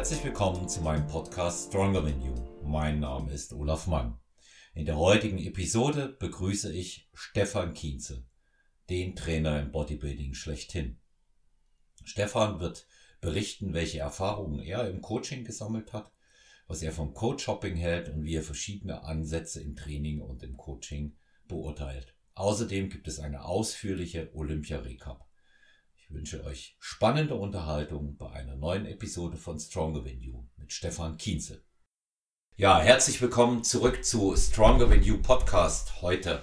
Herzlich willkommen zu meinem Podcast Stronger Than You. Mein Name ist Olaf Mann. In der heutigen Episode begrüße ich Stefan Kienze, den Trainer im Bodybuilding schlechthin. Stefan wird berichten, welche Erfahrungen er im Coaching gesammelt hat, was er vom Coach-Shopping hält und wie er verschiedene Ansätze im Training und im Coaching beurteilt. Außerdem gibt es eine ausführliche Olympia-Recap. Wünsche euch spannende Unterhaltung bei einer neuen Episode von Stronger Than You mit Stefan Kienze. Ja, herzlich willkommen zurück zu Stronger Than You Podcast. Heute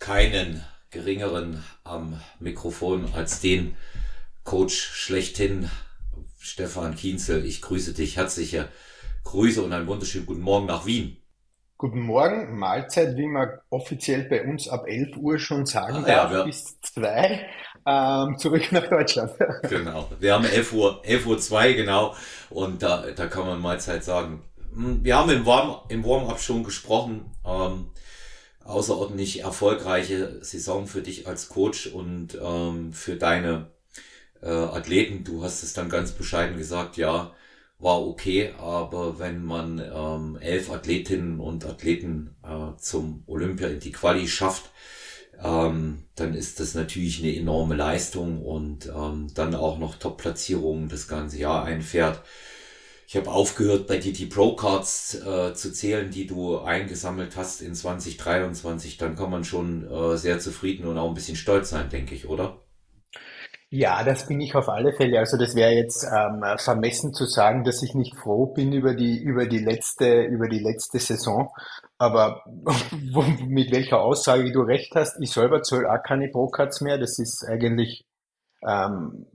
keinen geringeren am Mikrofon als den Coach schlechthin, Stefan Kienzel. Ich grüße dich. Herzliche Grüße und einen wunderschönen guten Morgen nach Wien. Guten Morgen, Mahlzeit, wie man offiziell bei uns ab 11 Uhr schon sagen ah, darf, ja, bis 2, ähm, zurück nach Deutschland. genau, wir haben 11 Uhr, 11 Uhr 2, genau, und da, da kann man Mahlzeit sagen. Hm, wir haben im Warm-up im Warm schon gesprochen, ähm, außerordentlich erfolgreiche Saison für dich als Coach und ähm, für deine äh, Athleten. Du hast es dann ganz bescheiden gesagt, ja, war okay, aber wenn man ähm, elf Athletinnen und Athleten äh, zum Olympia in die Quali schafft, ähm, dann ist das natürlich eine enorme Leistung und ähm, dann auch noch Top-Platzierungen das ganze Jahr einfährt. Ich habe aufgehört, bei dir die Pro-Cards äh, zu zählen, die du eingesammelt hast in 2023. Dann kann man schon äh, sehr zufrieden und auch ein bisschen stolz sein, denke ich, oder? Ja, das bin ich auf alle Fälle. Also das wäre jetzt ähm, vermessen zu sagen, dass ich nicht froh bin über die über die letzte über die letzte Saison. Aber mit welcher Aussage du recht hast, ich selber zahle auch keine Pro-Cards mehr. Das ist eigentlich ähm,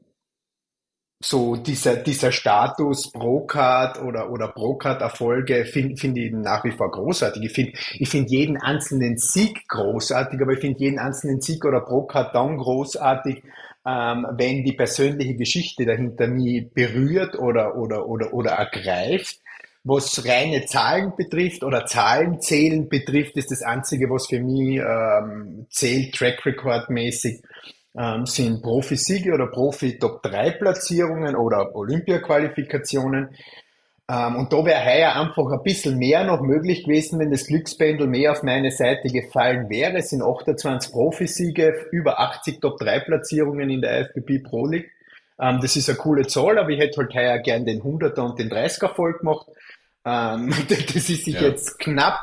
so dieser dieser Status Pro-Card oder oder Pro-Card-Erfolge finde find ich nach wie vor großartig. Ich finde ich finde jeden einzelnen Sieg großartig, aber ich finde jeden einzelnen Sieg oder Pro-Card dann großartig ähm, wenn die persönliche Geschichte dahinter mich berührt oder, oder, oder, oder ergreift. Was reine Zahlen betrifft oder Zahlenzählen betrifft, ist das Einzige, was für mich ähm, zählt, Track Record mäßig, ähm, sind Profi-Siege oder Profi-Top-3-Platzierungen oder Olympia-Qualifikationen. Ähm, und da wäre heuer einfach ein bisschen mehr noch möglich gewesen, wenn das Glückspendel mehr auf meine Seite gefallen wäre. Es sind 28 Profisiege, über 80 Top-3-Platzierungen in der FBB Pro League. Ähm, das ist eine coole Zahl, aber ich hätte halt heuer gern den 100er und den 30er voll gemacht. Ähm, das ist sich ja. jetzt knapp,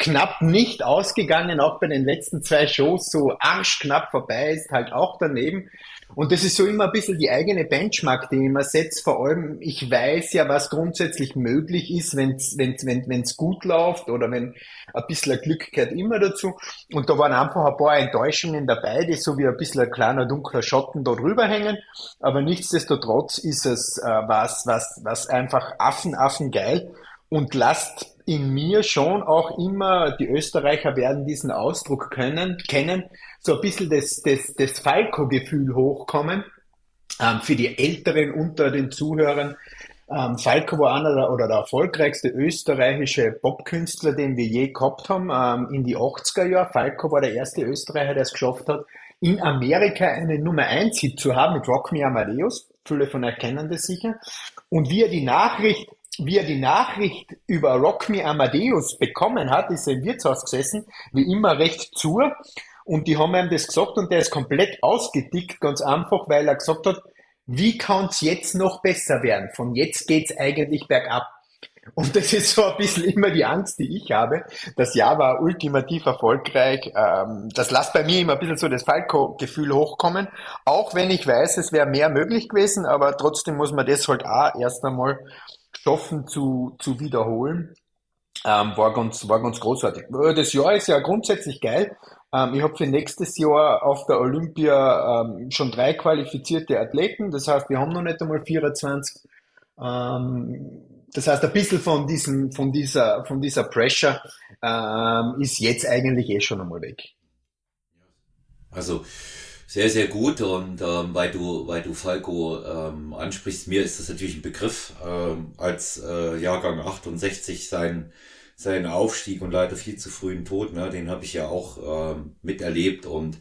knapp nicht ausgegangen, auch bei den letzten zwei Shows so arschknapp vorbei ist, halt auch daneben. Und das ist so immer ein bisschen die eigene Benchmark, die man setzt. Vor allem, ich weiß ja, was grundsätzlich möglich ist, wenn es wenn's, wenn, wenn's gut läuft oder wenn ein bisschen Glück gehört immer dazu. Und da waren einfach ein paar Enttäuschungen dabei, die so wie ein bisschen ein kleiner dunkler Schatten da drüber hängen. Aber nichtsdestotrotz ist es äh, was, was, was einfach Affen, Affen geil und lasst in mir schon auch immer, die Österreicher werden diesen Ausdruck können, kennen, so ein bisschen das, das, das Falco-Gefühl hochkommen. Ähm, für die Älteren unter den Zuhörern. Ähm, Falco war einer der, oder der erfolgreichste österreichische Popkünstler, den wir je gehabt haben, ähm, in die 80er Jahre. Falco war der erste Österreicher, der es geschafft hat, in Amerika einen Nummer 1 Hit zu haben mit Rock Me Amadeus. Viele von euch kennen das sicher. Und wie er die Nachricht wie er die Nachricht über Rock Me Amadeus bekommen hat, ist er im Wirtshaus gesessen, wie immer recht zu. Und die haben ihm das gesagt und der ist komplett ausgedickt, ganz einfach, weil er gesagt hat, wie kann es jetzt noch besser werden? Von jetzt geht's eigentlich bergab. Und das ist so ein bisschen immer die Angst, die ich habe. Das Jahr war ultimativ erfolgreich. Ähm, das lässt bei mir immer ein bisschen so das Falco-Gefühl hochkommen. Auch wenn ich weiß, es wäre mehr möglich gewesen, aber trotzdem muss man das halt auch erst einmal schaffen zu, zu wiederholen. Ähm, war ganz, war ganz großartig. Äh, das Jahr ist ja grundsätzlich geil. Ähm, ich habe für nächstes Jahr auf der Olympia ähm, schon drei qualifizierte Athleten. Das heißt, wir haben noch nicht einmal 24. Ähm, das heißt, ein bisschen von diesem, von dieser, von dieser Pressure ähm, ist jetzt eigentlich eh schon einmal weg. Also sehr, sehr gut und ähm, weil du, weil du Falco ähm, ansprichst, mir ist das natürlich ein Begriff, ähm, als äh, Jahrgang 68 sein, sein Aufstieg und leider viel zu frühen Tod, ne, den habe ich ja auch ähm, miterlebt und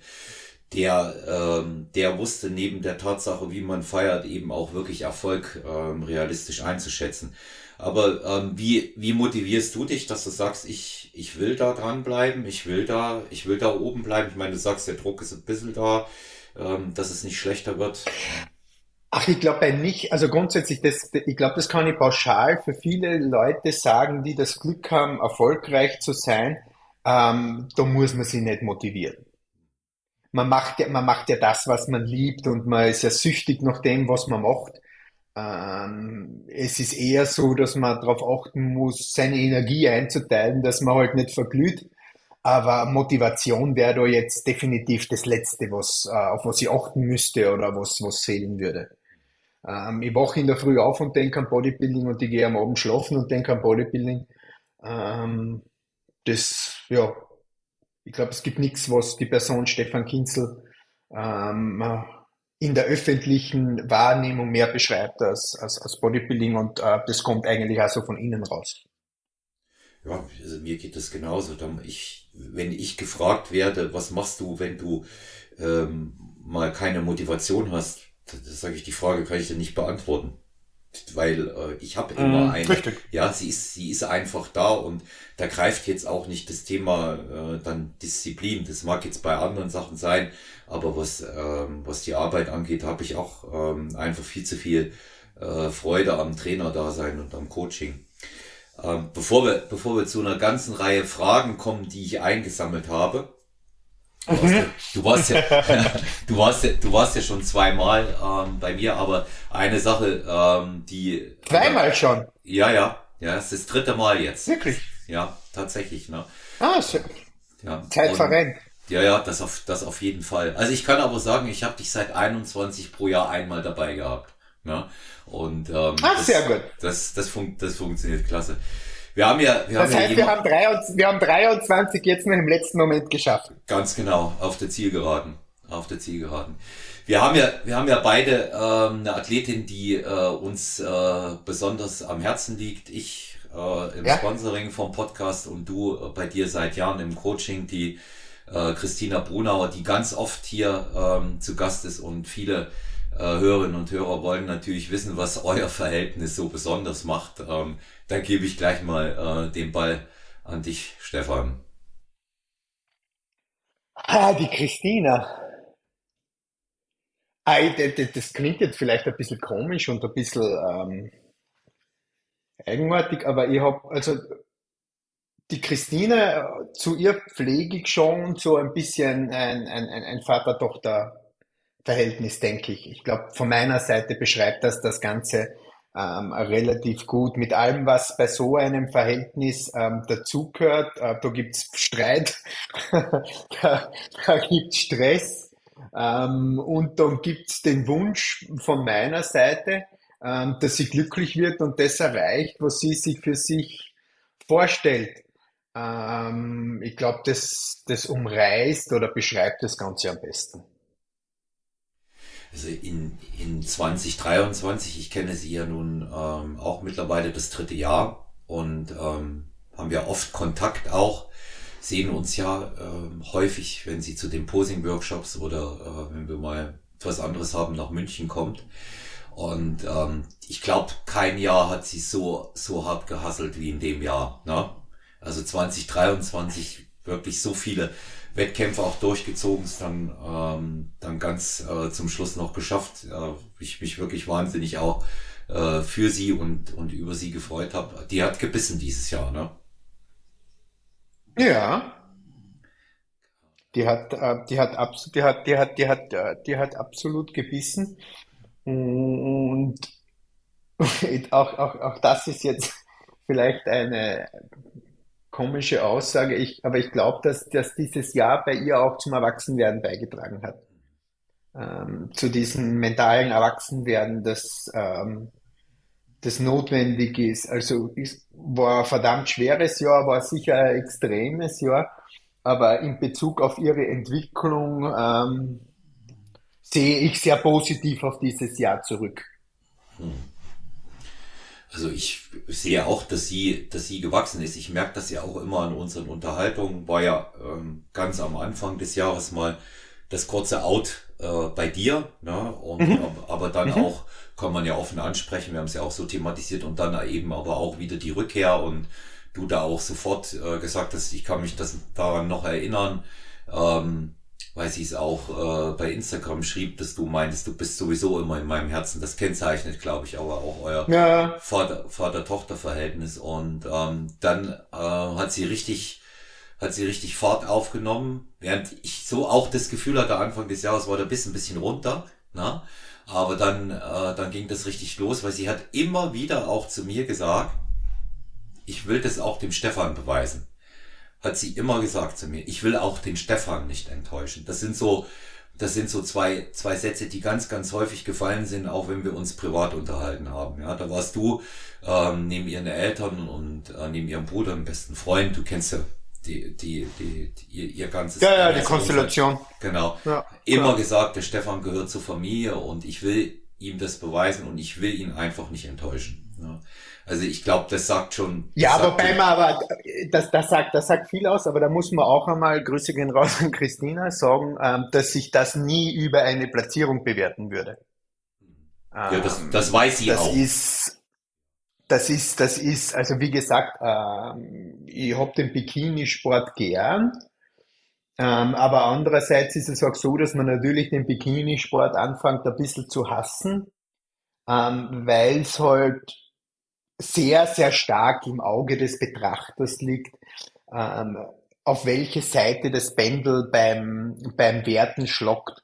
der, ähm, der wusste neben der Tatsache, wie man feiert, eben auch wirklich Erfolg ähm, realistisch einzuschätzen. Aber ähm, wie, wie motivierst du dich, dass du sagst, ich, ich will da dranbleiben, ich will da, ich will da oben bleiben? Ich meine, du sagst, der Druck ist ein bisschen da, ähm, dass es nicht schlechter wird. Ach, ich glaube bei nicht, also grundsätzlich, das, ich glaube, das kann ich pauschal für viele Leute sagen, die das Glück haben, erfolgreich zu sein. Ähm, da muss man sich nicht motivieren. Man macht ja, man macht ja das, was man liebt und man ist ja süchtig nach dem, was man macht. Ähm, es ist eher so, dass man darauf achten muss, seine Energie einzuteilen, dass man halt nicht verglüht. Aber Motivation wäre da jetzt definitiv das Letzte, was, äh, auf was ich achten müsste oder was, was fehlen würde. Ähm, ich wache in der Früh auf und denke an Bodybuilding und ich gehe am Abend schlafen und denke an Bodybuilding. Ähm, das, ja, ich glaube, es gibt nichts, was die Person Stefan Kinzel ähm, in der öffentlichen Wahrnehmung mehr beschreibt als, als, als Bodybuilding und äh, das kommt eigentlich auch so von innen raus. Ja, also mir geht es genauso. Ich, wenn ich gefragt werde, was machst du, wenn du ähm, mal keine Motivation hast, das sage ich, die Frage kann ich dir nicht beantworten. Weil äh, ich habe immer mm, eine. Richtig. Ja, sie ist, sie ist einfach da und da greift jetzt auch nicht das Thema äh, dann Disziplin. Das mag jetzt bei anderen Sachen sein, aber was, ähm, was die Arbeit angeht, habe ich auch ähm, einfach viel zu viel äh, Freude am Trainer da sein und am Coaching. Ähm, bevor wir, bevor wir zu einer ganzen Reihe Fragen kommen, die ich eingesammelt habe. Du warst ja, du warst ja, du warst ja schon zweimal ähm, bei mir, aber eine Sache, ähm, die zweimal äh, schon. Ja, ja, ja, es ist das dritte Mal jetzt. Wirklich? Ja, tatsächlich. Ne? Ah, schön. Ja. Zeit verrennt. Ja, ja, das auf, das auf jeden Fall. Also ich kann aber sagen, ich habe dich seit 21 pro Jahr einmal dabei gehabt. Ne? Und ähm, Ach, das, sehr gut. Das, das, fun das funktioniert klasse. Wir haben ja, wir das haben heißt, ja wir, haben 23, wir haben 23 jetzt noch im letzten Moment geschafft. Ganz genau, auf der Zielgeraden. Auf der Zielgeraden. Wir haben ja, wir haben ja beide ähm, eine Athletin, die äh, uns äh, besonders am Herzen liegt. Ich äh, im ja? Sponsoring vom Podcast und du äh, bei dir seit Jahren im Coaching, die äh, Christina Brunauer, die ganz oft hier ähm, zu Gast ist und viele äh, Hörerinnen und Hörer wollen natürlich wissen, was euer Verhältnis so besonders macht. Ähm, dann gebe ich gleich mal äh, den Ball an dich, Stefan. Ah, die Christina. Ah, das klingt jetzt vielleicht ein bisschen komisch und ein bisschen ähm, eigenartig, aber ich habe, also die Christine, zu ihr pflege ich schon so ein bisschen ein, ein, ein Vater-Tochter-Verhältnis, denke ich. Ich glaube, von meiner Seite beschreibt das das Ganze ähm, relativ gut mit allem, was bei so einem Verhältnis ähm, dazugehört. Äh, da gibt's Streit, da, da gibt's Stress ähm, und dann gibt's den Wunsch von meiner Seite, ähm, dass sie glücklich wird und das erreicht, was sie sich für sich vorstellt. Ähm, ich glaube, das, das umreißt oder beschreibt das Ganze am besten. Also in, in 2023, ich kenne sie ja nun ähm, auch mittlerweile das dritte Jahr und ähm, haben ja oft Kontakt auch, sehen uns ja ähm, häufig, wenn sie zu den Posing-Workshops oder äh, wenn wir mal was anderes haben, nach München kommt. Und ähm, ich glaube, kein Jahr hat sie so, so hart gehasselt wie in dem Jahr. Ne? Also 2023 wirklich so viele Wettkämpfe auch durchgezogen, ist dann, ähm, dann ganz äh, zum Schluss noch geschafft. Äh, ich mich wirklich wahnsinnig auch äh, für sie und, und über sie gefreut habe. Die hat gebissen dieses Jahr, ne? Ja. Die hat, äh, die hat absolut, die hat, die hat, die hat, äh, die hat absolut gebissen. Und auch, auch, auch das ist jetzt vielleicht eine komische Aussage, ich, aber ich glaube, dass, dass dieses Jahr bei ihr auch zum Erwachsenwerden beigetragen hat. Ähm, zu diesem mentalen Erwachsenwerden, das, ähm, das notwendig ist. Also es war ein verdammt schweres Jahr, war sicher ein extremes Jahr, aber in Bezug auf ihre Entwicklung ähm, sehe ich sehr positiv auf dieses Jahr zurück. Hm. Also ich sehe auch, dass sie, dass sie gewachsen ist. Ich merke das ja auch immer an unseren Unterhaltungen. War ja ähm, ganz am Anfang des Jahres mal das kurze Out äh, bei dir, ne? Und mhm. aber dann mhm. auch kann man ja offen ansprechen. Wir haben es ja auch so thematisiert und dann eben aber auch wieder die Rückkehr und du da auch sofort äh, gesagt hast, ich kann mich das daran noch erinnern, ähm, weil sie es auch äh, bei Instagram schrieb, dass du meintest, du bist sowieso immer in meinem Herzen. Das kennzeichnet, glaube ich, aber auch euer ja. Vater-Tochter-Verhältnis. und ähm, dann äh, hat sie richtig hat sie richtig Fahrt aufgenommen, während ich so auch das Gefühl hatte, Anfang des Jahres war der Biss ein bisschen runter, na? aber dann, äh, dann ging das richtig los, weil sie hat immer wieder auch zu mir gesagt, ich will das auch dem Stefan beweisen. Hat sie immer gesagt zu mir. Ich will auch den Stefan nicht enttäuschen. Das sind so, das sind so zwei, zwei Sätze, die ganz, ganz häufig gefallen sind, auch wenn wir uns privat unterhalten haben. Ja, da warst du ähm, neben ihren Eltern und äh, neben ihrem Bruder, dem besten Freund. Du kennst ja die, die, die, die ihr, ihr ganzes. Ja, ja, die Konstellation. Genau. Ja, Immer klar. gesagt, der Stefan gehört zur Familie und ich will ihm das beweisen und ich will ihn einfach nicht enttäuschen. Ja. Also ich glaube, das sagt schon. Ja, sagt wobei man aber, das, das, sagt, das sagt viel aus, aber da muss man auch einmal, Grüße gehen raus an Christina, sagen, ähm, dass sich das nie über eine Platzierung bewerten würde. Ja, das, ähm, das weiß sie das auch. Ist, das ist, das ist, also wie gesagt, ähm, ich hab den Bikinisport gern. Ähm, aber andererseits ist es auch so, dass man natürlich den Bikinisport anfängt ein bisschen zu hassen, ähm, weil es halt sehr, sehr stark im Auge des Betrachters liegt, ähm, auf welche Seite das Pendel beim, beim Werten schlockt.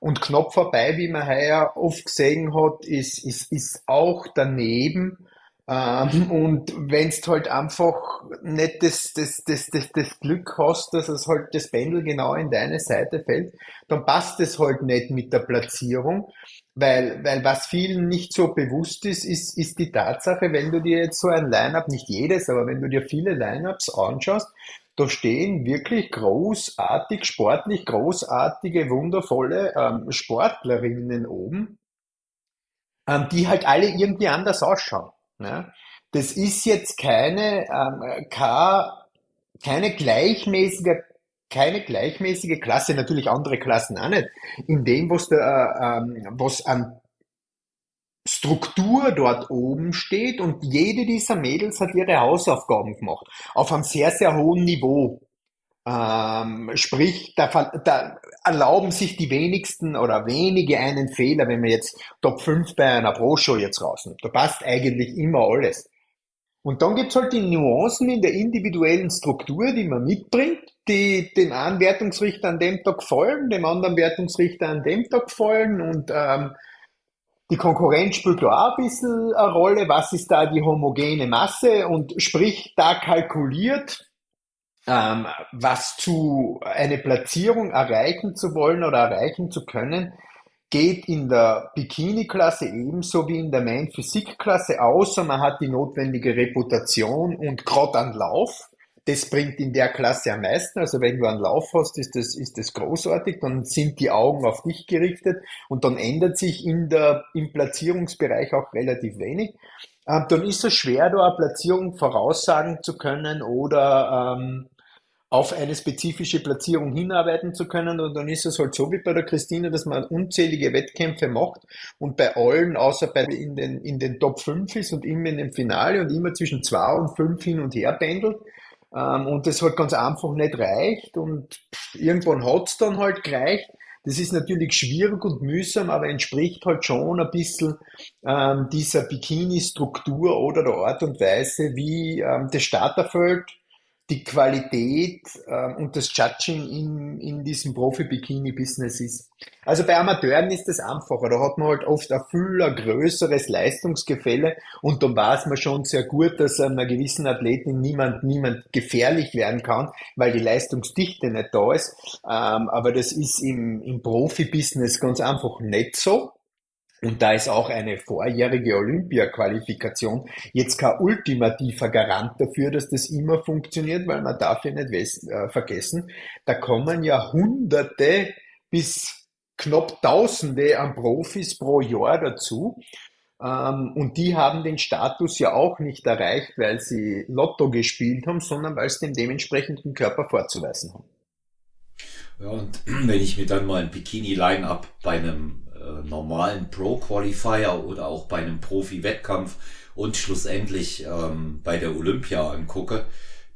Und knapp vorbei, wie man heuer oft gesehen hat, ist, ist, ist auch daneben. Ähm, und wenn's halt einfach nicht das, das, das, das, das Glück hast, dass es halt das Pendel genau in deine Seite fällt, dann passt es halt nicht mit der Platzierung. Weil, weil was vielen nicht so bewusst ist, ist, ist die Tatsache, wenn du dir jetzt so ein Line-Up, nicht jedes, aber wenn du dir viele Line-Ups anschaust, da stehen wirklich großartig, sportlich großartige, wundervolle ähm, Sportlerinnen oben, ähm, die halt alle irgendwie anders ausschauen. Ne? Das ist jetzt keine, ähm, keine gleichmäßige keine gleichmäßige Klasse, natürlich andere Klassen auch nicht, in dem, was, da, ähm, was an Struktur dort oben steht und jede dieser Mädels hat ihre Hausaufgaben gemacht. Auf einem sehr, sehr hohen Niveau. Ähm, sprich, da, da erlauben sich die wenigsten oder wenige einen Fehler, wenn wir jetzt Top 5 bei einer Pro-Show jetzt rausnehmen. Da passt eigentlich immer alles. Und dann gibt's halt die Nuancen in der individuellen Struktur, die man mitbringt, die dem einen Wertungsrichter an dem Tag fallen, dem anderen Wertungsrichter an dem Tag fallen und ähm, die Konkurrenz spielt da auch ein bisschen eine Rolle. Was ist da die homogene Masse? Und sprich, da kalkuliert, ähm, was zu eine Platzierung erreichen zu wollen oder erreichen zu können, geht in der Bikini-Klasse ebenso wie in der Main-Physik-Klasse, außer man hat die notwendige Reputation und gerade an Lauf. Das bringt in der Klasse am meisten. Also wenn du einen Lauf hast, ist das, ist das großartig. Dann sind die Augen auf dich gerichtet und dann ändert sich in der, im Platzierungsbereich auch relativ wenig. Ähm, dann ist es schwer, da eine Platzierung voraussagen zu können oder ähm, auf eine spezifische Platzierung hinarbeiten zu können. Und dann ist es halt so wie bei der Christine, dass man unzählige Wettkämpfe macht und bei allen, außer bei in den, in den Top 5 ist und immer in dem Finale und immer zwischen 2 und 5 hin und her pendelt. Ähm, und das halt ganz einfach nicht reicht und irgendwann hat's dann halt gereicht. Das ist natürlich schwierig und mühsam, aber entspricht halt schon ein bisschen ähm, dieser Bikini-Struktur oder der Art und Weise, wie ähm, das Starterfeld die Qualität äh, und das Judging in, in diesem Profi-Bikini-Business ist. Also bei Amateuren ist das einfacher. Da hat man halt oft ein viel größeres Leistungsgefälle und dann weiß man schon sehr gut, dass einer gewissen Athletin niemand, niemand gefährlich werden kann, weil die Leistungsdichte nicht da ist. Ähm, aber das ist im, im Profi-Business ganz einfach nicht so. Und da ist auch eine vorjährige Olympia-Qualifikation jetzt kein ultimativer Garant dafür, dass das immer funktioniert, weil man darf ja nicht äh, vergessen, da kommen ja Hunderte bis knapp Tausende an Profis pro Jahr dazu. Ähm, und die haben den Status ja auch nicht erreicht, weil sie Lotto gespielt haben, sondern weil sie den dementsprechenden Körper vorzuweisen haben. Ja, und wenn ich mir dann mal ein Bikini-Line-Up bei einem äh, normalen Pro-Qualifier oder auch bei einem Profi-Wettkampf und schlussendlich ähm, bei der Olympia angucke,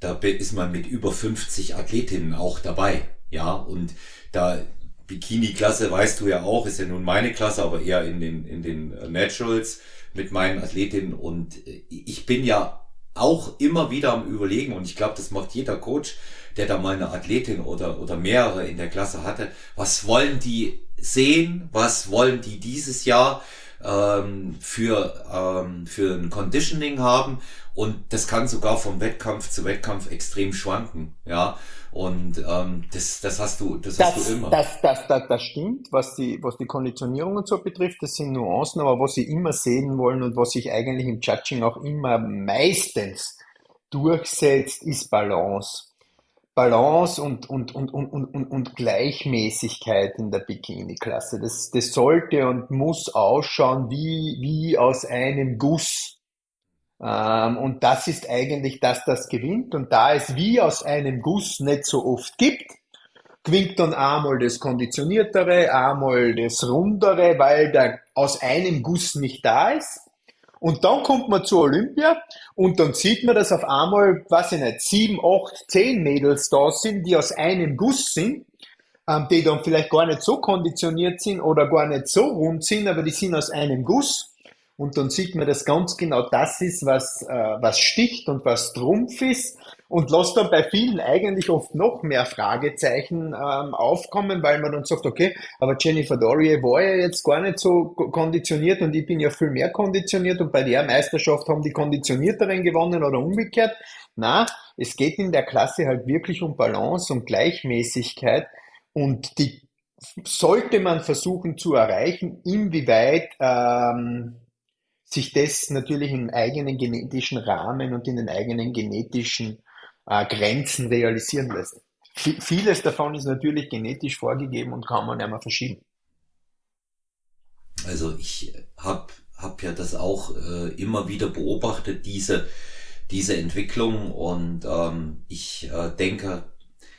da ist man mit über 50 Athletinnen auch dabei. Ja, und da Bikini-Klasse, weißt du ja auch, ist ja nun meine Klasse, aber eher in den, in den äh, Naturals mit meinen Athletinnen. Und äh, ich bin ja auch immer wieder am Überlegen, und ich glaube, das macht jeder Coach, der da mal eine Athletin oder, oder mehrere in der Klasse hatte, was wollen die sehen, was wollen die dieses Jahr ähm, für, ähm, für ein Conditioning haben und das kann sogar vom Wettkampf zu Wettkampf extrem schwanken, ja. Und ähm, das, das hast du, das, das hast du immer. Das, das, das, das stimmt, was die, was die Konditionierung und so betrifft, das sind Nuancen, aber was sie immer sehen wollen und was sich eigentlich im Judging auch immer meistens durchsetzt, ist Balance. Balance und, und, und, und, und, und, Gleichmäßigkeit in der Bikini-Klasse. Das, das sollte und muss ausschauen wie, wie aus einem Guss. Ähm, und das ist eigentlich das, das gewinnt. Und da es wie aus einem Guss nicht so oft gibt, gewinnt dann einmal das Konditioniertere, einmal das Rundere, weil der aus einem Guss nicht da ist. Und dann kommt man zur Olympia und dann sieht man, dass auf einmal, weiß ich nicht, sieben, acht, zehn Mädels da sind, die aus einem Guss sind, ähm, die dann vielleicht gar nicht so konditioniert sind oder gar nicht so rund sind, aber die sind aus einem Guss. Und dann sieht man, dass ganz genau das ist, was, äh, was sticht und was Trumpf ist und lässt dann bei vielen eigentlich oft noch mehr Fragezeichen ähm, aufkommen, weil man dann sagt, okay, aber Jennifer Dorier war ja jetzt gar nicht so konditioniert und ich bin ja viel mehr konditioniert und bei der Meisterschaft haben die Konditionierteren gewonnen oder umgekehrt. Na, es geht in der Klasse halt wirklich um Balance, um Gleichmäßigkeit und die sollte man versuchen zu erreichen, inwieweit ähm, sich das natürlich im eigenen genetischen Rahmen und in den eigenen genetischen äh, Grenzen realisieren lässt. V vieles davon ist natürlich genetisch vorgegeben und kann man mehr verschieben. Also ich habe hab ja das auch äh, immer wieder beobachtet, diese, diese Entwicklung und ähm, ich äh, denke,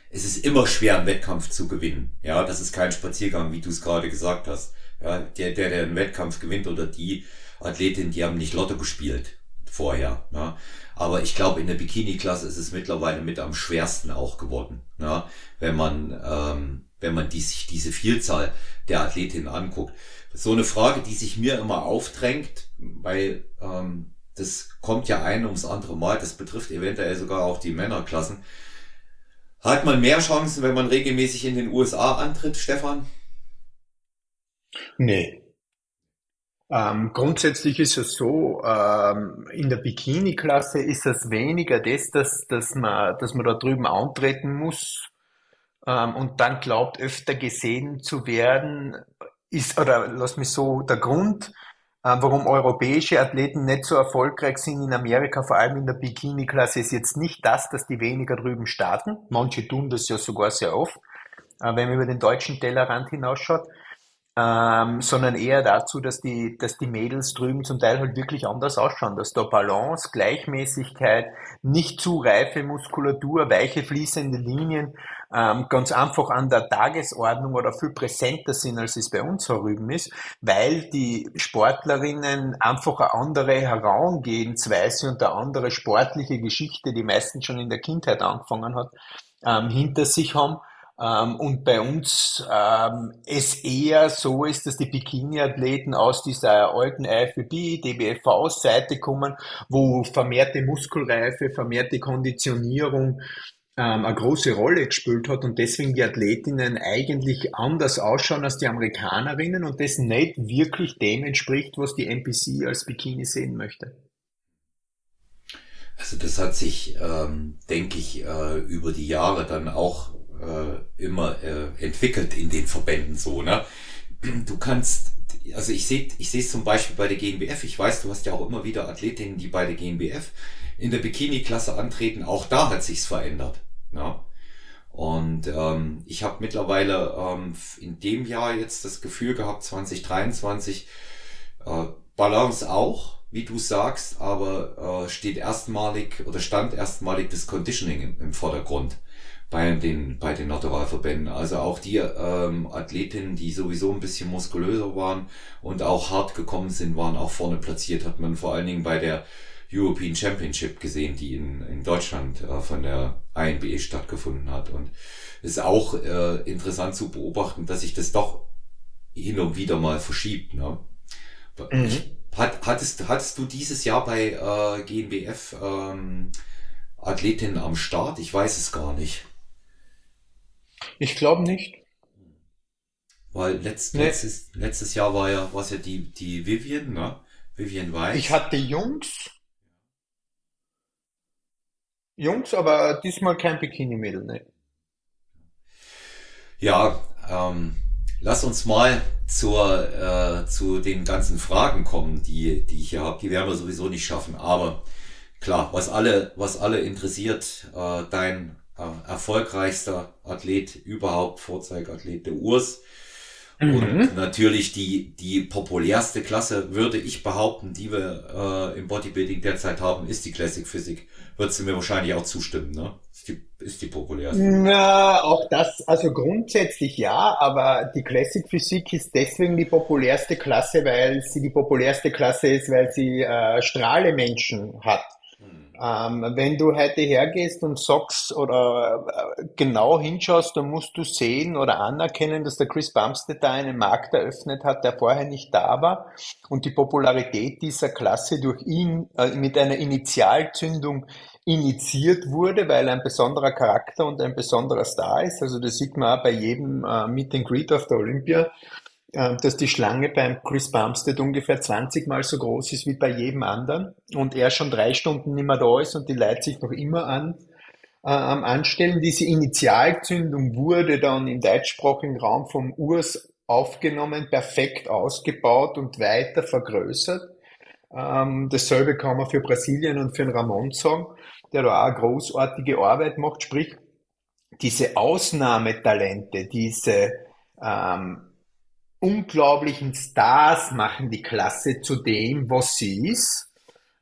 es ist immer schwer, einen Wettkampf zu gewinnen. Ja, das ist kein Spaziergang, wie du es gerade gesagt hast. Ja, der, der, der einen Wettkampf gewinnt oder die Athletin, die haben nicht Lotto gespielt vorher. Ja. Aber ich glaube, in der Bikini-Klasse ist es mittlerweile mit am schwersten auch geworden, ja, wenn man, ähm, wenn man die, sich diese Vielzahl der Athletinnen anguckt. So eine Frage, die sich mir immer aufdrängt, weil ähm, das kommt ja ein ums andere Mal, das betrifft eventuell sogar auch die Männerklassen. Hat man mehr Chancen, wenn man regelmäßig in den USA antritt, Stefan? Nee, ähm, grundsätzlich ist es so, ähm, in der Bikini-Klasse ist es weniger das, dass, dass, man, dass man da drüben antreten muss ähm, und dann glaubt, öfter gesehen zu werden, ist, oder lass mich so, der Grund, äh, warum europäische Athleten nicht so erfolgreich sind in Amerika, vor allem in der Bikini-Klasse, ist jetzt nicht das, dass die weniger drüben starten. Manche tun das ja sogar sehr oft, äh, wenn man über den deutschen Tellerrand hinausschaut ähm, sondern eher dazu, dass die, dass die Mädels drüben zum Teil halt wirklich anders ausschauen, dass da Balance, Gleichmäßigkeit, nicht zu reife Muskulatur, weiche fließende Linien ähm, ganz einfach an der Tagesordnung oder viel präsenter sind, als es bei uns herüben ist, weil die Sportlerinnen einfach eine andere Herangehensweise und eine andere sportliche Geschichte, die meistens schon in der Kindheit angefangen hat, ähm, hinter sich haben ähm, und bei uns ähm, es eher so ist, dass die Bikini-Athleten aus dieser alten IFBB, DBFV-Seite kommen, wo vermehrte Muskelreife, vermehrte Konditionierung ähm, eine große Rolle gespielt hat und deswegen die Athletinnen eigentlich anders ausschauen als die Amerikanerinnen und das nicht wirklich dem entspricht, was die NPC als Bikini sehen möchte. Also das hat sich, ähm, denke ich, äh, über die Jahre dann auch äh, immer äh, entwickelt in den Verbänden so, ne? Du kannst, also ich sehe ich sehe es zum Beispiel bei der GNBF, ich weiß, du hast ja auch immer wieder Athletinnen, die bei der GNBF in der Bikini-Klasse antreten, auch da hat sich's verändert. Ne? Und ähm, ich habe mittlerweile ähm, in dem Jahr jetzt das Gefühl gehabt, 2023, äh, Balance auch, wie du sagst, aber äh, steht erstmalig oder stand erstmalig das Conditioning im, im Vordergrund bei den, bei den Naturalverbänden. Also auch die ähm, Athletinnen, die sowieso ein bisschen muskulöser waren und auch hart gekommen sind, waren auch vorne platziert, hat man vor allen Dingen bei der European Championship gesehen, die in, in Deutschland äh, von der INBE stattgefunden hat. Und es ist auch äh, interessant zu beobachten, dass sich das doch hin und wieder mal verschiebt. Ne? Mhm. Hat, hattest, hattest du dieses Jahr bei äh, GNBF ähm, Athletinnen am Start? Ich weiß es gar nicht. Ich glaube nicht. Weil letzt, nee. letztes, letztes Jahr war ja, war ja die, die Vivian, ne? Vivian Weiß. Ich hatte Jungs. Jungs, aber diesmal kein Bikini-Mädel, ne? Ja, ähm, lass uns mal zur, äh, zu den ganzen Fragen kommen, die, die ich hier habe. Die werden wir sowieso nicht schaffen. Aber klar, was alle, was alle interessiert, äh, dein erfolgreichster Athlet überhaupt, Vorzeigathlet der Urs. Mhm. Und natürlich die, die populärste Klasse, würde ich behaupten, die wir äh, im Bodybuilding derzeit haben, ist die Classic Physik. Würdest du mir wahrscheinlich auch zustimmen, ne? Ist die, ist die populärste. Na, auch das, also grundsätzlich ja, aber die Classic Physik ist deswegen die populärste Klasse, weil sie die populärste Klasse ist, weil sie äh, Strahlemenschen hat. Ähm, wenn du heute hergehst und sagst oder äh, genau hinschaust, dann musst du sehen oder anerkennen, dass der Chris Bumstead da einen Markt eröffnet hat, der vorher nicht da war und die Popularität dieser Klasse durch ihn äh, mit einer Initialzündung initiiert wurde, weil er ein besonderer Charakter und ein besonderer Star ist. Also das sieht man auch bei jedem äh, Meet and Greet auf der Olympia dass die Schlange beim Chris Bumstead ungefähr 20 mal so groß ist wie bei jedem anderen und er schon drei Stunden nicht mehr da ist und die Leute sich noch immer an äh, am Anstellen. Diese Initialzündung wurde dann im deutschsprachigen Raum vom Urs aufgenommen, perfekt ausgebaut und weiter vergrößert. Ähm, dasselbe kann man für Brasilien und für den Ramon sagen, der da auch großartige Arbeit macht. Sprich, diese Ausnahmetalente, diese ähm, unglaublichen Stars machen die Klasse zu dem, was sie ist.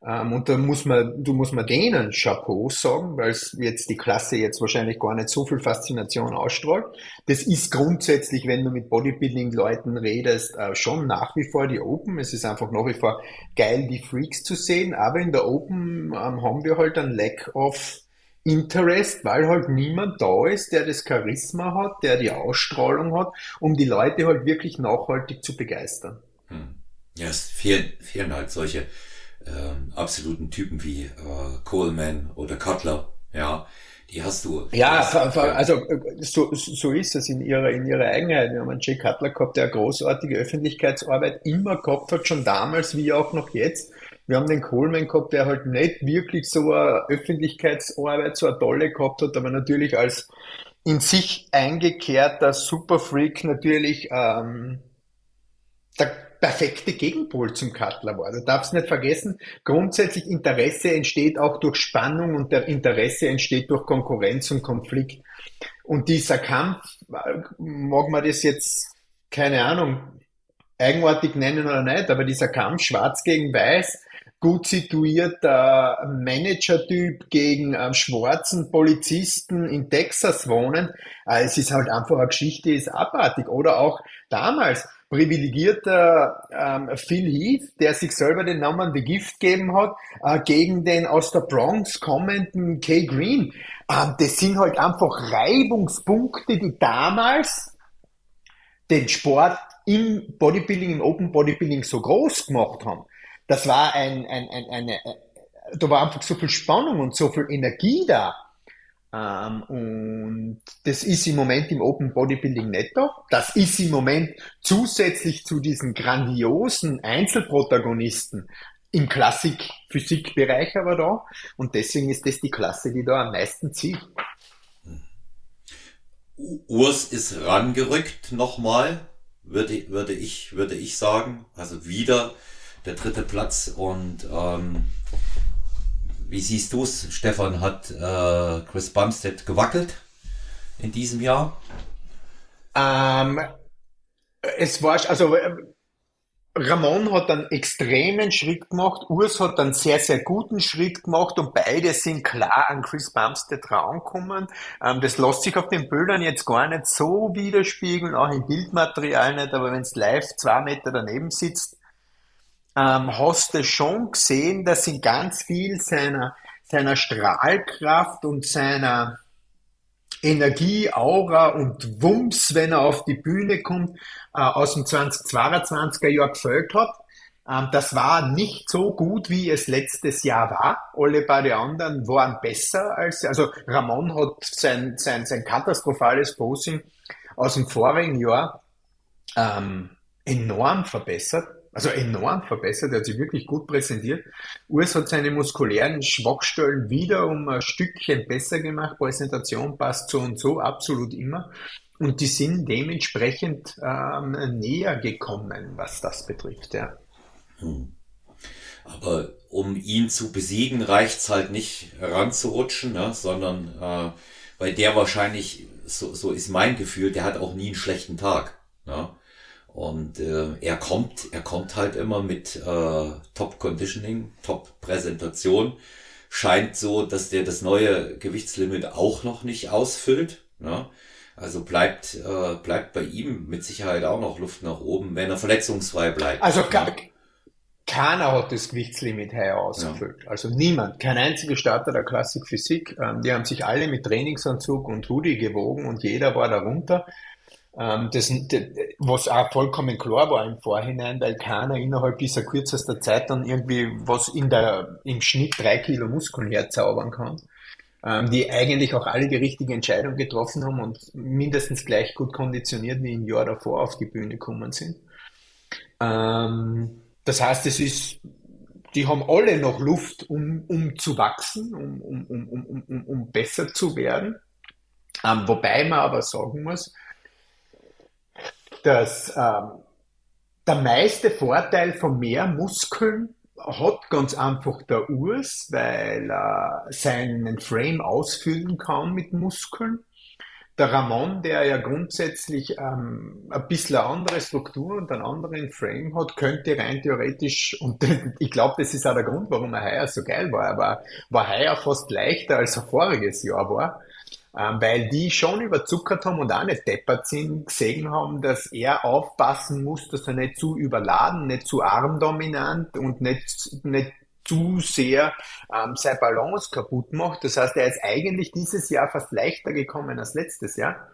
Ähm, und da muss man, du muss man denen Chapeau sagen, weil es jetzt die Klasse jetzt wahrscheinlich gar nicht so viel Faszination ausstrahlt. Das ist grundsätzlich, wenn du mit Bodybuilding-Leuten redest, äh, schon nach wie vor die Open. Es ist einfach nach wie vor geil, die Freaks zu sehen. Aber in der Open ähm, haben wir halt ein Lack of Interest, weil halt niemand da ist, der das Charisma hat, der die Ausstrahlung hat, um die Leute halt wirklich nachhaltig zu begeistern. Hm. Ja, es fehlen, fehlen halt solche ähm, absoluten Typen wie äh, Coleman oder Cutler, ja, die hast du. Ja, hast, also so, so ist es in ihrer, in ihrer Eigenheit. Wir haben einen Jay Cutler gehabt, der großartige Öffentlichkeitsarbeit immer gehabt hat, schon damals wie auch noch jetzt. Wir haben den Coleman gehabt, der halt nicht wirklich so eine Öffentlichkeitsarbeit, so eine tolle gehabt hat, aber natürlich als in sich eingekehrter Superfreak natürlich ähm, der perfekte Gegenpol zum Cutler war. Du darfst nicht vergessen, grundsätzlich Interesse entsteht auch durch Spannung und der Interesse entsteht durch Konkurrenz und Konflikt. Und dieser Kampf, äh, mag man das jetzt, keine Ahnung, eigenartig nennen oder nicht, aber dieser Kampf schwarz gegen weiß, gut situierter Manager-Typ gegen einen schwarzen Polizisten in Texas wohnen. Äh, es ist halt einfach eine Geschichte, ist abartig. Oder auch damals privilegierter ähm, Phil Heath, der sich selber den Namen The Gift gegeben hat, äh, gegen den aus der Bronx kommenden Kay Green. Ähm, das sind halt einfach Reibungspunkte, die damals den Sport im Bodybuilding, im Open Bodybuilding so groß gemacht haben das war ein, ein, ein, eine, äh, da war einfach so viel Spannung und so viel Energie da. Ähm, und das ist im Moment im Open Bodybuilding nicht da. Das ist im Moment zusätzlich zu diesen grandiosen Einzelprotagonisten im Klassik-Physik-Bereich aber da. Und deswegen ist das die Klasse, die da am meisten zieht. Urs ist rangerückt nochmal, würde, würde ich, würde ich sagen. Also wieder der dritte Platz. Und ähm, wie siehst du es? Stefan hat äh, Chris Bumstead gewackelt in diesem Jahr? Ähm, es war, also Ramon hat einen extremen Schritt gemacht, Urs hat einen sehr, sehr guten Schritt gemacht und beide sind klar an Chris Bumstead rangekommen. Ähm, das lässt sich auf den Bildern jetzt gar nicht so widerspiegeln, auch im Bildmaterial nicht, aber wenn es live zwei Meter daneben sitzt, ähm, hast du schon gesehen, dass in ganz viel seiner, seiner Strahlkraft und seiner Energie, Aura und Wumms, wenn er auf die Bühne kommt, äh, aus dem 2022er Jahr gefällt hat. Ähm, das war nicht so gut, wie es letztes Jahr war. Alle beide anderen waren besser als, also Ramon hat sein, sein, sein katastrophales Posing aus dem vorigen Jahr ähm, enorm verbessert also enorm verbessert, er hat sich wirklich gut präsentiert. Urs hat seine muskulären Schwachstellen wieder um ein Stückchen besser gemacht, Präsentation passt so und so, absolut immer. Und die sind dementsprechend ähm, näher gekommen, was das betrifft, ja. Hm. Aber um ihn zu besiegen, reicht's halt nicht heranzurutschen, ne? sondern äh, weil der wahrscheinlich, so, so ist mein Gefühl, der hat auch nie einen schlechten Tag. Ne? Und äh, er kommt, er kommt halt immer mit äh, Top Conditioning, Top Präsentation. Scheint so, dass der das neue Gewichtslimit auch noch nicht ausfüllt. Ne? Also bleibt, äh, bleibt bei ihm mit Sicherheit auch noch Luft nach oben, wenn er verletzungsfrei bleibt. Also ne? keiner hat das Gewichtslimit heuer ausgefüllt. Ja. Also niemand, kein einziger Starter der Klassik Physik. Ähm, die haben sich alle mit Trainingsanzug und Hoodie gewogen und jeder war darunter. Ähm, das, was auch vollkommen klar war im Vorhinein, weil keiner innerhalb dieser kürzester Zeit dann irgendwie was in der, im Schnitt drei Kilo Muskeln herzaubern kann, ähm, die eigentlich auch alle die richtige Entscheidung getroffen haben und mindestens gleich gut konditioniert wie im Jahr davor auf die Bühne gekommen sind. Ähm, das heißt, es ist, die haben alle noch Luft, um, um zu wachsen, um, um, um, um, um, um besser zu werden. wobei man aber sagen muss, dass ähm, der meiste Vorteil von mehr Muskeln hat ganz einfach der Urs, weil er seinen Frame ausfüllen kann mit Muskeln. Der Ramon, der ja grundsätzlich ähm, ein bisschen eine andere Struktur und einen anderen Frame hat, könnte rein theoretisch, und ich glaube, das ist auch der Grund, warum er heuer so geil war, aber war heuer fast leichter als er voriges Jahr war, weil die schon überzuckert haben und auch nicht deppert sind, gesehen haben, dass er aufpassen muss, dass er nicht zu überladen, nicht zu armdominant und nicht, nicht zu sehr ähm, seine Balance kaputt macht. Das heißt, er ist eigentlich dieses Jahr fast leichter gekommen als letztes Jahr.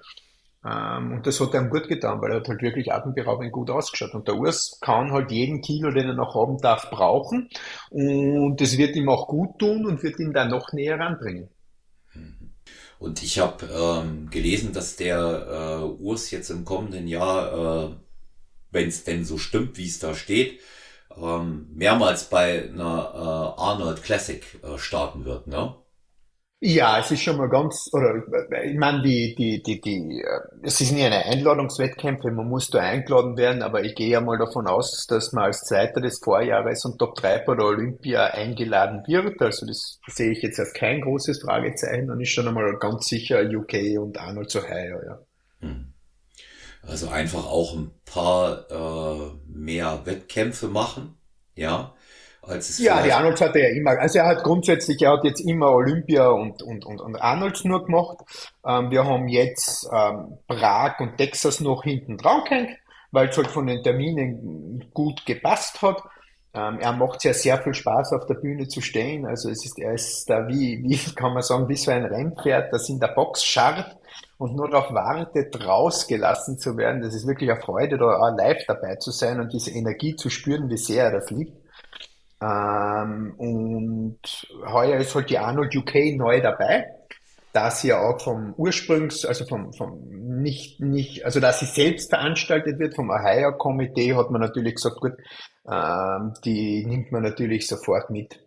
Ähm, und das hat ihm gut getan, weil er hat halt wirklich atemberaubend gut ausgeschaut. Und der Urs kann halt jeden Kilo, den er noch haben darf, brauchen. Und das wird ihm auch gut tun und wird ihn dann noch näher ranbringen. Und ich habe ähm, gelesen, dass der äh, Urs jetzt im kommenden Jahr, äh, wenn es denn so stimmt, wie es da steht, ähm, mehrmals bei einer äh, Arnold Classic äh, starten wird, ne? Ja, es ist schon mal ganz, oder ich meine, die, die, die, die, äh, es sind ja eine Einladungswettkämpfe, man muss da eingeladen werden, aber ich gehe ja mal davon aus, dass man als Zweiter des Vorjahres und Top 3 bei der Olympia eingeladen wird. Also das sehe ich jetzt als kein großes Fragezeichen und ist schon einmal ganz sicher UK und Arnold Ohio, ja. Hm. Also einfach auch ein paar äh, mehr Wettkämpfe machen, ja Ja, die Arnolds hat er ja immer. Also er hat grundsätzlich, er hat jetzt immer Olympia und, und, und, und Arnolds nur gemacht. Ähm, wir haben jetzt ähm, Prag und Texas noch hinten dran gehängt, weil es halt von den Terminen gut gepasst hat. Ähm, er macht ja sehr viel Spaß, auf der Bühne zu stehen. Also es ist, er ist da wie, wie kann man sagen, wie so ein Rennpferd, das in der Box scharrt und nur darauf wartet, rausgelassen zu werden. Das ist wirklich eine Freude, da live dabei zu sein und diese Energie zu spüren, wie sehr er das liebt. Ähm, und heuer ist halt die Arnold UK neu dabei, dass sie ja auch vom Ursprungs, also vom, vom nicht, nicht, also dass sie selbst veranstaltet wird, vom Ohio-Komitee hat man natürlich gesagt, gut, ähm, die nimmt man natürlich sofort mit.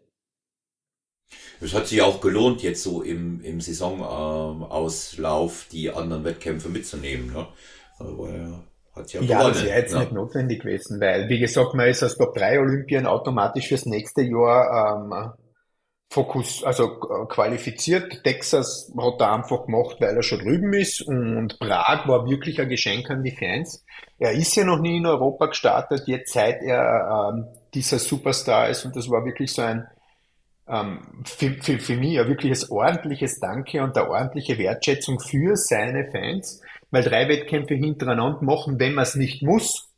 Es hat sich auch gelohnt, jetzt so im, im Saisonauslauf die anderen Wettkämpfe mitzunehmen. Ne? Also, ja hat ja, ja das wäre jetzt ja. nicht notwendig gewesen, weil, wie gesagt, man ist als Top 3 Olympien automatisch fürs nächste Jahr ähm, Fokus, also qualifiziert. Texas hat er einfach gemacht, weil er schon drüben ist und Prag war wirklich ein Geschenk an die Fans. Er ist ja noch nie in Europa gestartet, jetzt seit er ähm, dieser Superstar ist und das war wirklich so ein ähm, für, für, für mich ein wirkliches ordentliches Danke und eine ordentliche Wertschätzung für seine Fans, weil drei Wettkämpfe hintereinander machen, wenn man es nicht muss,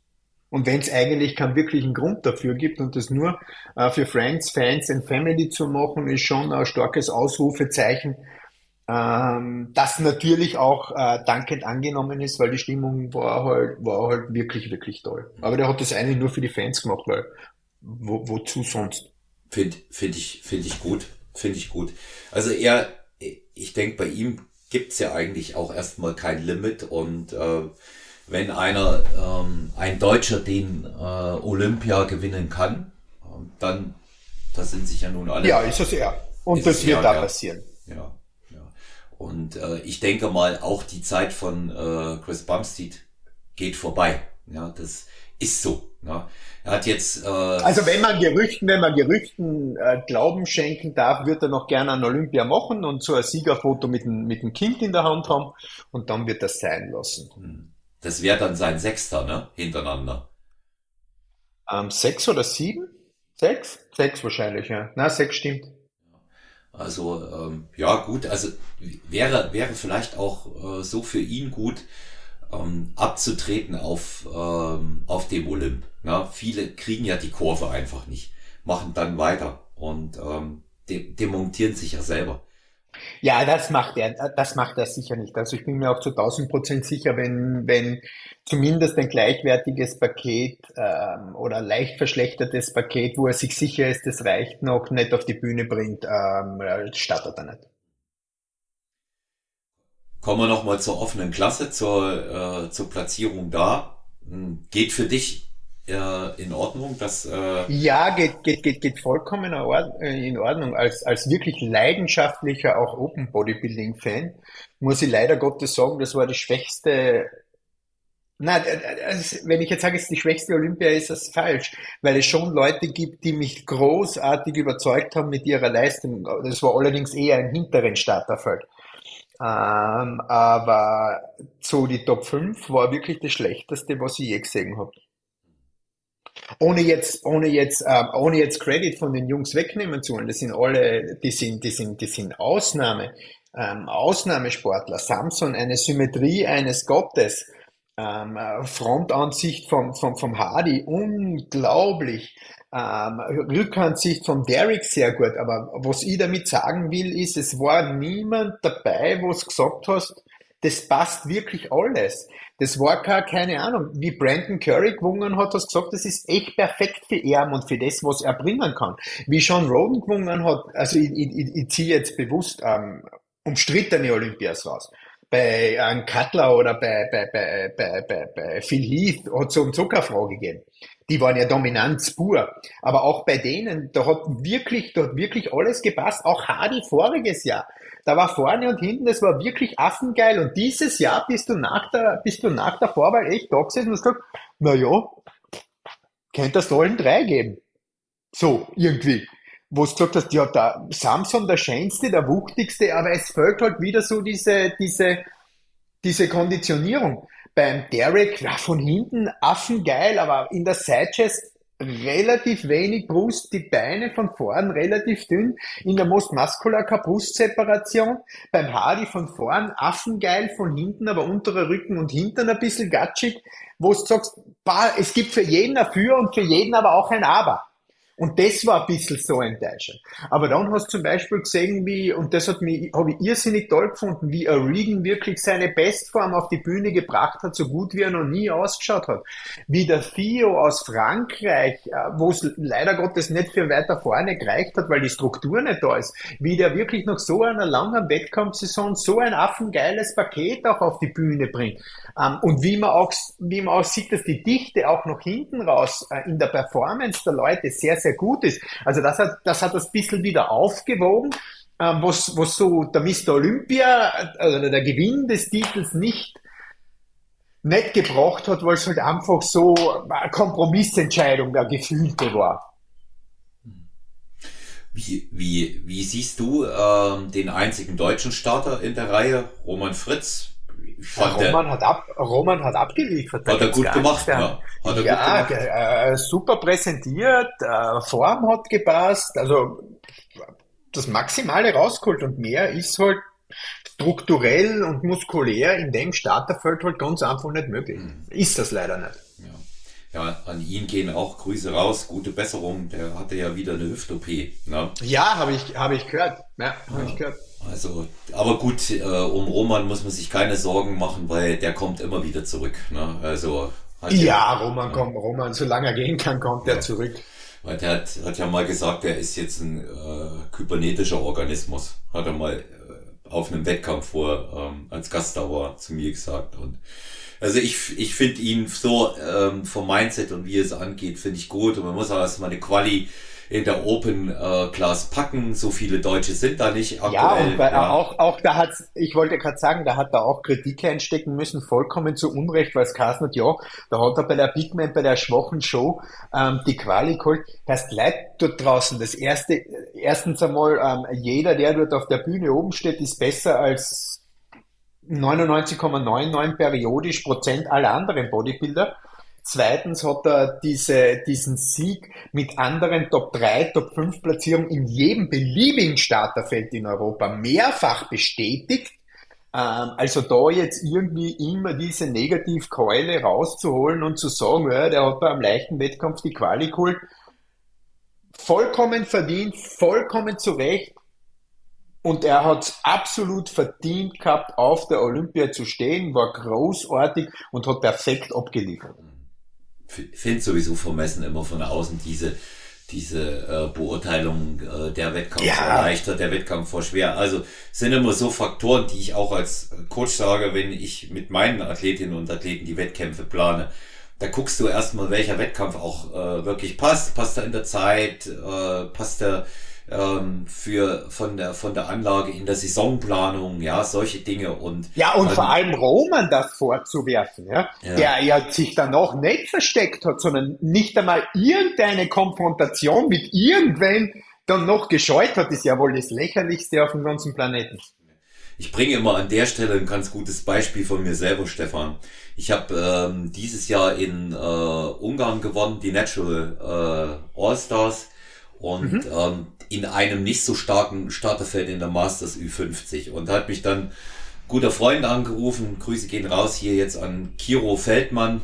und wenn es eigentlich keinen wirklichen Grund dafür gibt und das nur äh, für Friends, Fans and Family zu machen, ist schon ein starkes Ausrufezeichen, ähm, das natürlich auch äh, dankend angenommen ist, weil die Stimmung war halt, war halt wirklich, wirklich toll. Aber der hat das eigentlich nur für die Fans gemacht, weil wo, wozu sonst? Finde find ich, find ich gut. Finde ich gut. Also er, ich denke, bei ihm gibt's ja eigentlich auch erstmal kein Limit und äh, wenn einer, ähm, ein Deutscher den äh, Olympia gewinnen kann, äh, dann, das sind sich ja nun alle. Ja, ist es ja. Und das wird da passieren. Ja, ja. Und äh, ich denke mal, auch die Zeit von äh, Chris Bumstead geht vorbei. Ja, das ist so. Ja. Er hat jetzt. Äh, also wenn man Gerüchten, wenn man Gerüchten äh, Glauben schenken darf, wird er noch gerne ein Olympia machen und so ein Siegerfoto mit dem, mit dem Kind in der Hand haben und dann wird das sein lassen. Hm. Das wäre dann sein Sechster, ne? Hintereinander. Ähm, sechs oder sieben? Sechs? Sechs wahrscheinlich, ja. Na, sechs stimmt. Also, ähm, ja, gut, also wäre, wäre vielleicht auch äh, so für ihn gut, ähm, abzutreten auf, ähm, auf dem Olymp. Ne? Viele kriegen ja die Kurve einfach nicht, machen dann weiter und ähm, de demontieren sich ja selber. Ja, das macht er, das macht er sicher nicht. Also ich bin mir auch zu 1000 Prozent sicher, wenn, wenn zumindest ein gleichwertiges Paket ähm, oder leicht verschlechtertes Paket, wo er sich sicher ist, das reicht noch, nicht auf die Bühne bringt, ähm, startet er nicht. Kommen wir nochmal zur offenen Klasse, zur, äh, zur Platzierung da. Hm, geht für dich äh, in Ordnung? Dass, äh ja, geht, geht, geht, geht vollkommen äh, in Ordnung. Als, als wirklich leidenschaftlicher, auch Open Bodybuilding-Fan, muss ich leider Gottes sagen, das war die schwächste Nein, wenn ich jetzt sage, es ist die schwächste Olympia, ist das falsch, weil es schon Leute gibt, die mich großartig überzeugt haben mit ihrer Leistung. Das war allerdings eher ein hinteren Starterfeld. Ähm, aber so die Top 5 war wirklich das Schlechteste, was ich je gesehen habe ohne jetzt, ohne jetzt, äh, ohne jetzt Credit von den Jungs wegnehmen zu wollen, das sind alle, die sind, die sind, die sind Ausnahme, ähm, Ausnahmesportler. Samson, eine Symmetrie eines Gottes. Ähm, Frontansicht vom, vom, vom Hardy, unglaublich. Ähm, Rückansicht vom Derek sehr gut. Aber was ich damit sagen will, ist, es war niemand dabei, wo es gesagt hast, das passt wirklich alles. Das war keine, keine Ahnung, wie Brandon Curry gewonnen hat, hast gesagt, das ist echt perfekt für ihn und für das, was er bringen kann. Wie Sean Roden gewonnen hat, also ich, ich, ich ziehe jetzt bewusst ähm, umstrittene Olympias raus. Bei einem Cutler oder bei, bei, bei, bei, bei, bei Phil Heath hat es um Zuckerfrage gegeben. Die waren ja dominant pur. Aber auch bei denen, da hat wirklich, da hat wirklich alles gepasst. Auch Hardy voriges Jahr. Da war vorne und hinten, das war wirklich affengeil. Und dieses Jahr bist du nach der, bist du nach der Vorwahl echt da gesessen und hast gesagt, na ja, könnte das allen drei geben. So, irgendwie. Wo du gesagt hast, ja, der Samson der schönste, der wuchtigste, aber es fehlt halt wieder so diese, diese, diese Konditionierung. Beim Derek, ja, von hinten affengeil, aber in der Sidechest relativ wenig Brust, die Beine von vorn relativ dünn, in der Most Muscular Brustseparation, beim Hardy von vorn affengeil, von hinten aber unterer Rücken und Hintern ein bisschen gatschig, wo du sagst, bah, es gibt für jeden ein Für und für jeden aber auch ein Aber. Und das war ein bisschen so enttäuschend. Aber dann hast du zum Beispiel gesehen, wie, und das hat mich, habe ich irrsinnig toll gefunden, wie Regan wirklich seine Bestform auf die Bühne gebracht hat, so gut wie er noch nie ausgeschaut hat. Wie der Theo aus Frankreich, äh, wo es leider Gottes nicht für weiter vorne gereicht hat, weil die Struktur nicht da ist, wie der wirklich nach so einer langen Wettkampfsaison so ein affengeiles Paket auch auf die Bühne bringt. Ähm, und wie man auch, wie man auch sieht, dass die Dichte auch noch hinten raus äh, in der Performance der Leute sehr, sehr gut ist. Also das hat das, hat das bisschen wieder aufgewogen, äh, was, was so der Mr. Olympia, also der Gewinn des Titels nicht nicht gebracht hat, weil es halt einfach so eine Kompromissentscheidung der Gefühlte war. Wie, wie, wie siehst du ähm, den einzigen deutschen Starter in der Reihe, Roman Fritz? Ja, Roman, hat ab, Roman hat abgeliefert. Hat er gut gemacht, ja. Hat er ja, gut gemacht. Äh, super präsentiert, äh, Form hat gepasst, also das Maximale rausgeholt und mehr ist halt strukturell und muskulär in dem Starterfeld halt ganz einfach nicht möglich. Mhm. Ist das leider nicht. Ja. ja, an ihn gehen auch Grüße raus, gute Besserung. Der hatte ja wieder eine Hüft-OP. Ne? Ja, habe ich, hab ich gehört. Ja, habe ja. ich gehört. Also, aber gut, äh, um Roman muss man sich keine Sorgen machen, weil der kommt immer wieder zurück. Ne? Also ja, Roman ja. kommt, Roman, solange er gehen kann, kommt ja. er zurück. Weil der hat, hat ja mal gesagt, der ist jetzt ein äh, kybernetischer Organismus. Hat er mal äh, auf einem Wettkampf vor ähm, als Gastdauer zu mir gesagt. Und also ich, ich finde ihn so ähm, vom Mindset und wie es angeht, finde ich gut. Und man muss auch erstmal eine Quali in der Open äh, Class packen. So viele Deutsche sind da nicht aktuell. Ja, und bei, ja. auch, auch da hat, ich wollte gerade sagen, da hat er auch Kritik einstecken müssen, vollkommen zu Unrecht, weil es Carsten hat, ja, da hat er bei der Big Man, bei der schwachen Show, ähm, die Quali geholt. Heißt, Leute dort draußen, das erste, erstens einmal, ähm, jeder, der dort auf der Bühne oben steht, ist besser als 99,99 periodisch Prozent aller anderen Bodybuilder. Zweitens hat er diese, diesen Sieg mit anderen Top 3, Top 5 Platzierungen in jedem beliebigen Starterfeld in Europa mehrfach bestätigt. Ähm, also da jetzt irgendwie immer diese Negativkeule rauszuholen und zu sagen, ja, der hat da am leichten Wettkampf die Quali geholt. Vollkommen verdient, vollkommen zu Recht. Und er hat absolut verdient gehabt, auf der Olympia zu stehen, war großartig und hat perfekt abgeliefert finde sowieso vermessen, immer von außen diese, diese äh, Beurteilung, äh, der Wettkampf ja. war leichter, der Wettkampf war schwer. Also sind immer so Faktoren, die ich auch als Coach sage, wenn ich mit meinen Athletinnen und Athleten die Wettkämpfe plane. Da guckst du erstmal, welcher Wettkampf auch äh, wirklich passt. Passt er in der Zeit? Äh, passt er ähm, für von der von der Anlage in der Saisonplanung, ja, solche Dinge und ja und ähm, vor allem Roman das vorzuwerfen, ja, ja, der ja sich dann noch nicht versteckt hat, sondern nicht einmal irgendeine Konfrontation mit irgendwen dann noch gescheut hat, ist ja wohl das lächerlichste auf dem ganzen Planeten. Ich bringe immer an der Stelle ein ganz gutes Beispiel von mir selber, Stefan. Ich habe ähm, dieses Jahr in äh, Ungarn gewonnen, die Natural äh, All Stars. Und mhm. ähm, in einem nicht so starken Starterfeld in der Masters Ü50 und hat mich dann guter Freund angerufen. Grüße gehen raus hier jetzt an Kiro Feldmann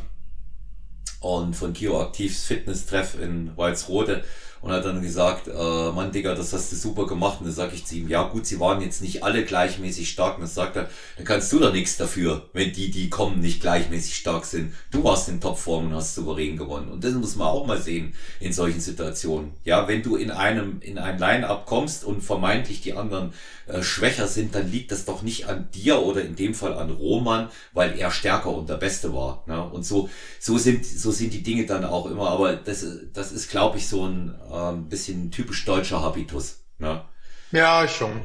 und von Kiro Aktivs Fitness Treff in Walsrode und hat dann gesagt, äh, Mann, Digga, das hast du super gemacht. Und dann sage ich zu ihm, ja gut, sie waren jetzt nicht alle gleichmäßig stark. Und dann sagt er, dann kannst du doch nichts dafür, wenn die, die kommen, nicht gleichmäßig stark sind. Du warst in Topform und hast souverän gewonnen. Und das muss man auch mal sehen in solchen Situationen. Ja, wenn du in einem, in ein Line-Up kommst und vermeintlich die anderen äh, schwächer sind, dann liegt das doch nicht an dir oder in dem Fall an Roman, weil er stärker und der Beste war. Ne? Und so, so sind, so sind die Dinge dann auch immer. Aber das, das ist, glaube ich, so ein ähm, bisschen typisch deutscher Habitus. Ne? Ja, schon.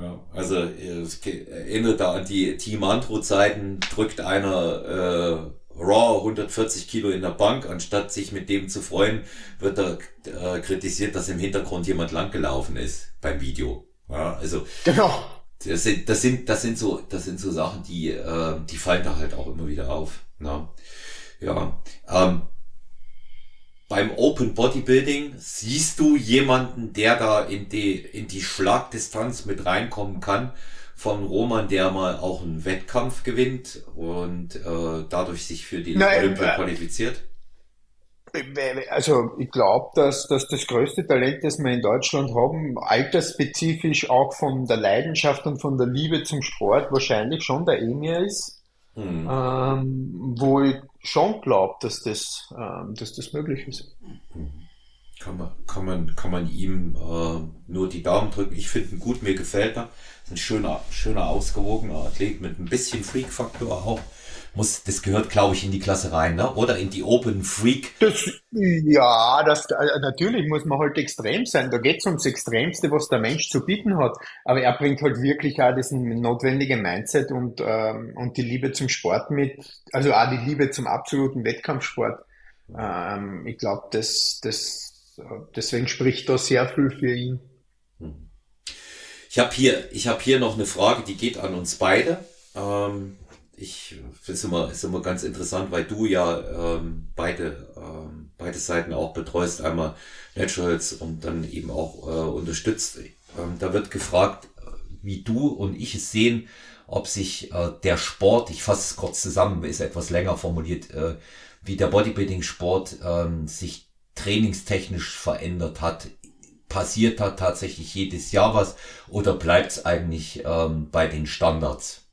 Ja, also es erinnert da an die Team Antro Zeiten, drückt einer äh, Raw 140 Kilo in der Bank, anstatt sich mit dem zu freuen, wird da äh, kritisiert, dass im Hintergrund jemand langgelaufen ist beim Video. Ja, also genau. Das sind, das sind, das sind so, das sind so Sachen, die, äh, die fallen da halt auch immer wieder auf. Ne? Ja. Ähm, beim Open Bodybuilding siehst du jemanden, der da in die, in die Schlagdistanz mit reinkommen kann von Roman, der mal auch einen Wettkampf gewinnt und äh, dadurch sich für die Nein, Olympia äh, qualifiziert? Also ich glaube, dass, dass das größte Talent, das wir in Deutschland haben, altersspezifisch auch von der Leidenschaft und von der Liebe zum Sport wahrscheinlich schon der Emir ist. Hm. Ähm, wo ich schon glaube, dass das, ähm, dass das möglich ist. Kann man, kann man, kann man ihm äh, nur die Daumen drücken. Ich finde ihn gut, mir gefällt er. Ein schöner, schöner, ausgewogener Athlet mit ein bisschen Freak-Faktor auch muss, das gehört, glaube ich, in die Klasse rein, ne? oder in die Open Freak. Das, ja, das, äh, natürlich muss man halt extrem sein. Da geht es ums Extremste, was der Mensch zu bieten hat. Aber er bringt halt wirklich auch diesen notwendigen Mindset und, ähm, und die Liebe zum Sport mit, also auch die Liebe zum absoluten Wettkampfsport. Ähm, ich glaube, das, das, deswegen spricht da sehr viel für ihn. Ich habe hier, ich habe hier noch eine Frage, die geht an uns beide. Ähm, ich finde es immer, ist immer ganz interessant, weil du ja ähm, beide, ähm, beide Seiten auch betreust, einmal Naturals und dann eben auch äh, unterstützt. Ähm, da wird gefragt, wie du und ich es sehen, ob sich äh, der Sport, ich fasse es kurz zusammen, ist etwas länger formuliert, äh, wie der Bodybuilding-Sport ähm, sich trainingstechnisch verändert hat. Passiert da tatsächlich jedes Jahr was oder bleibt es eigentlich ähm, bei den Standards?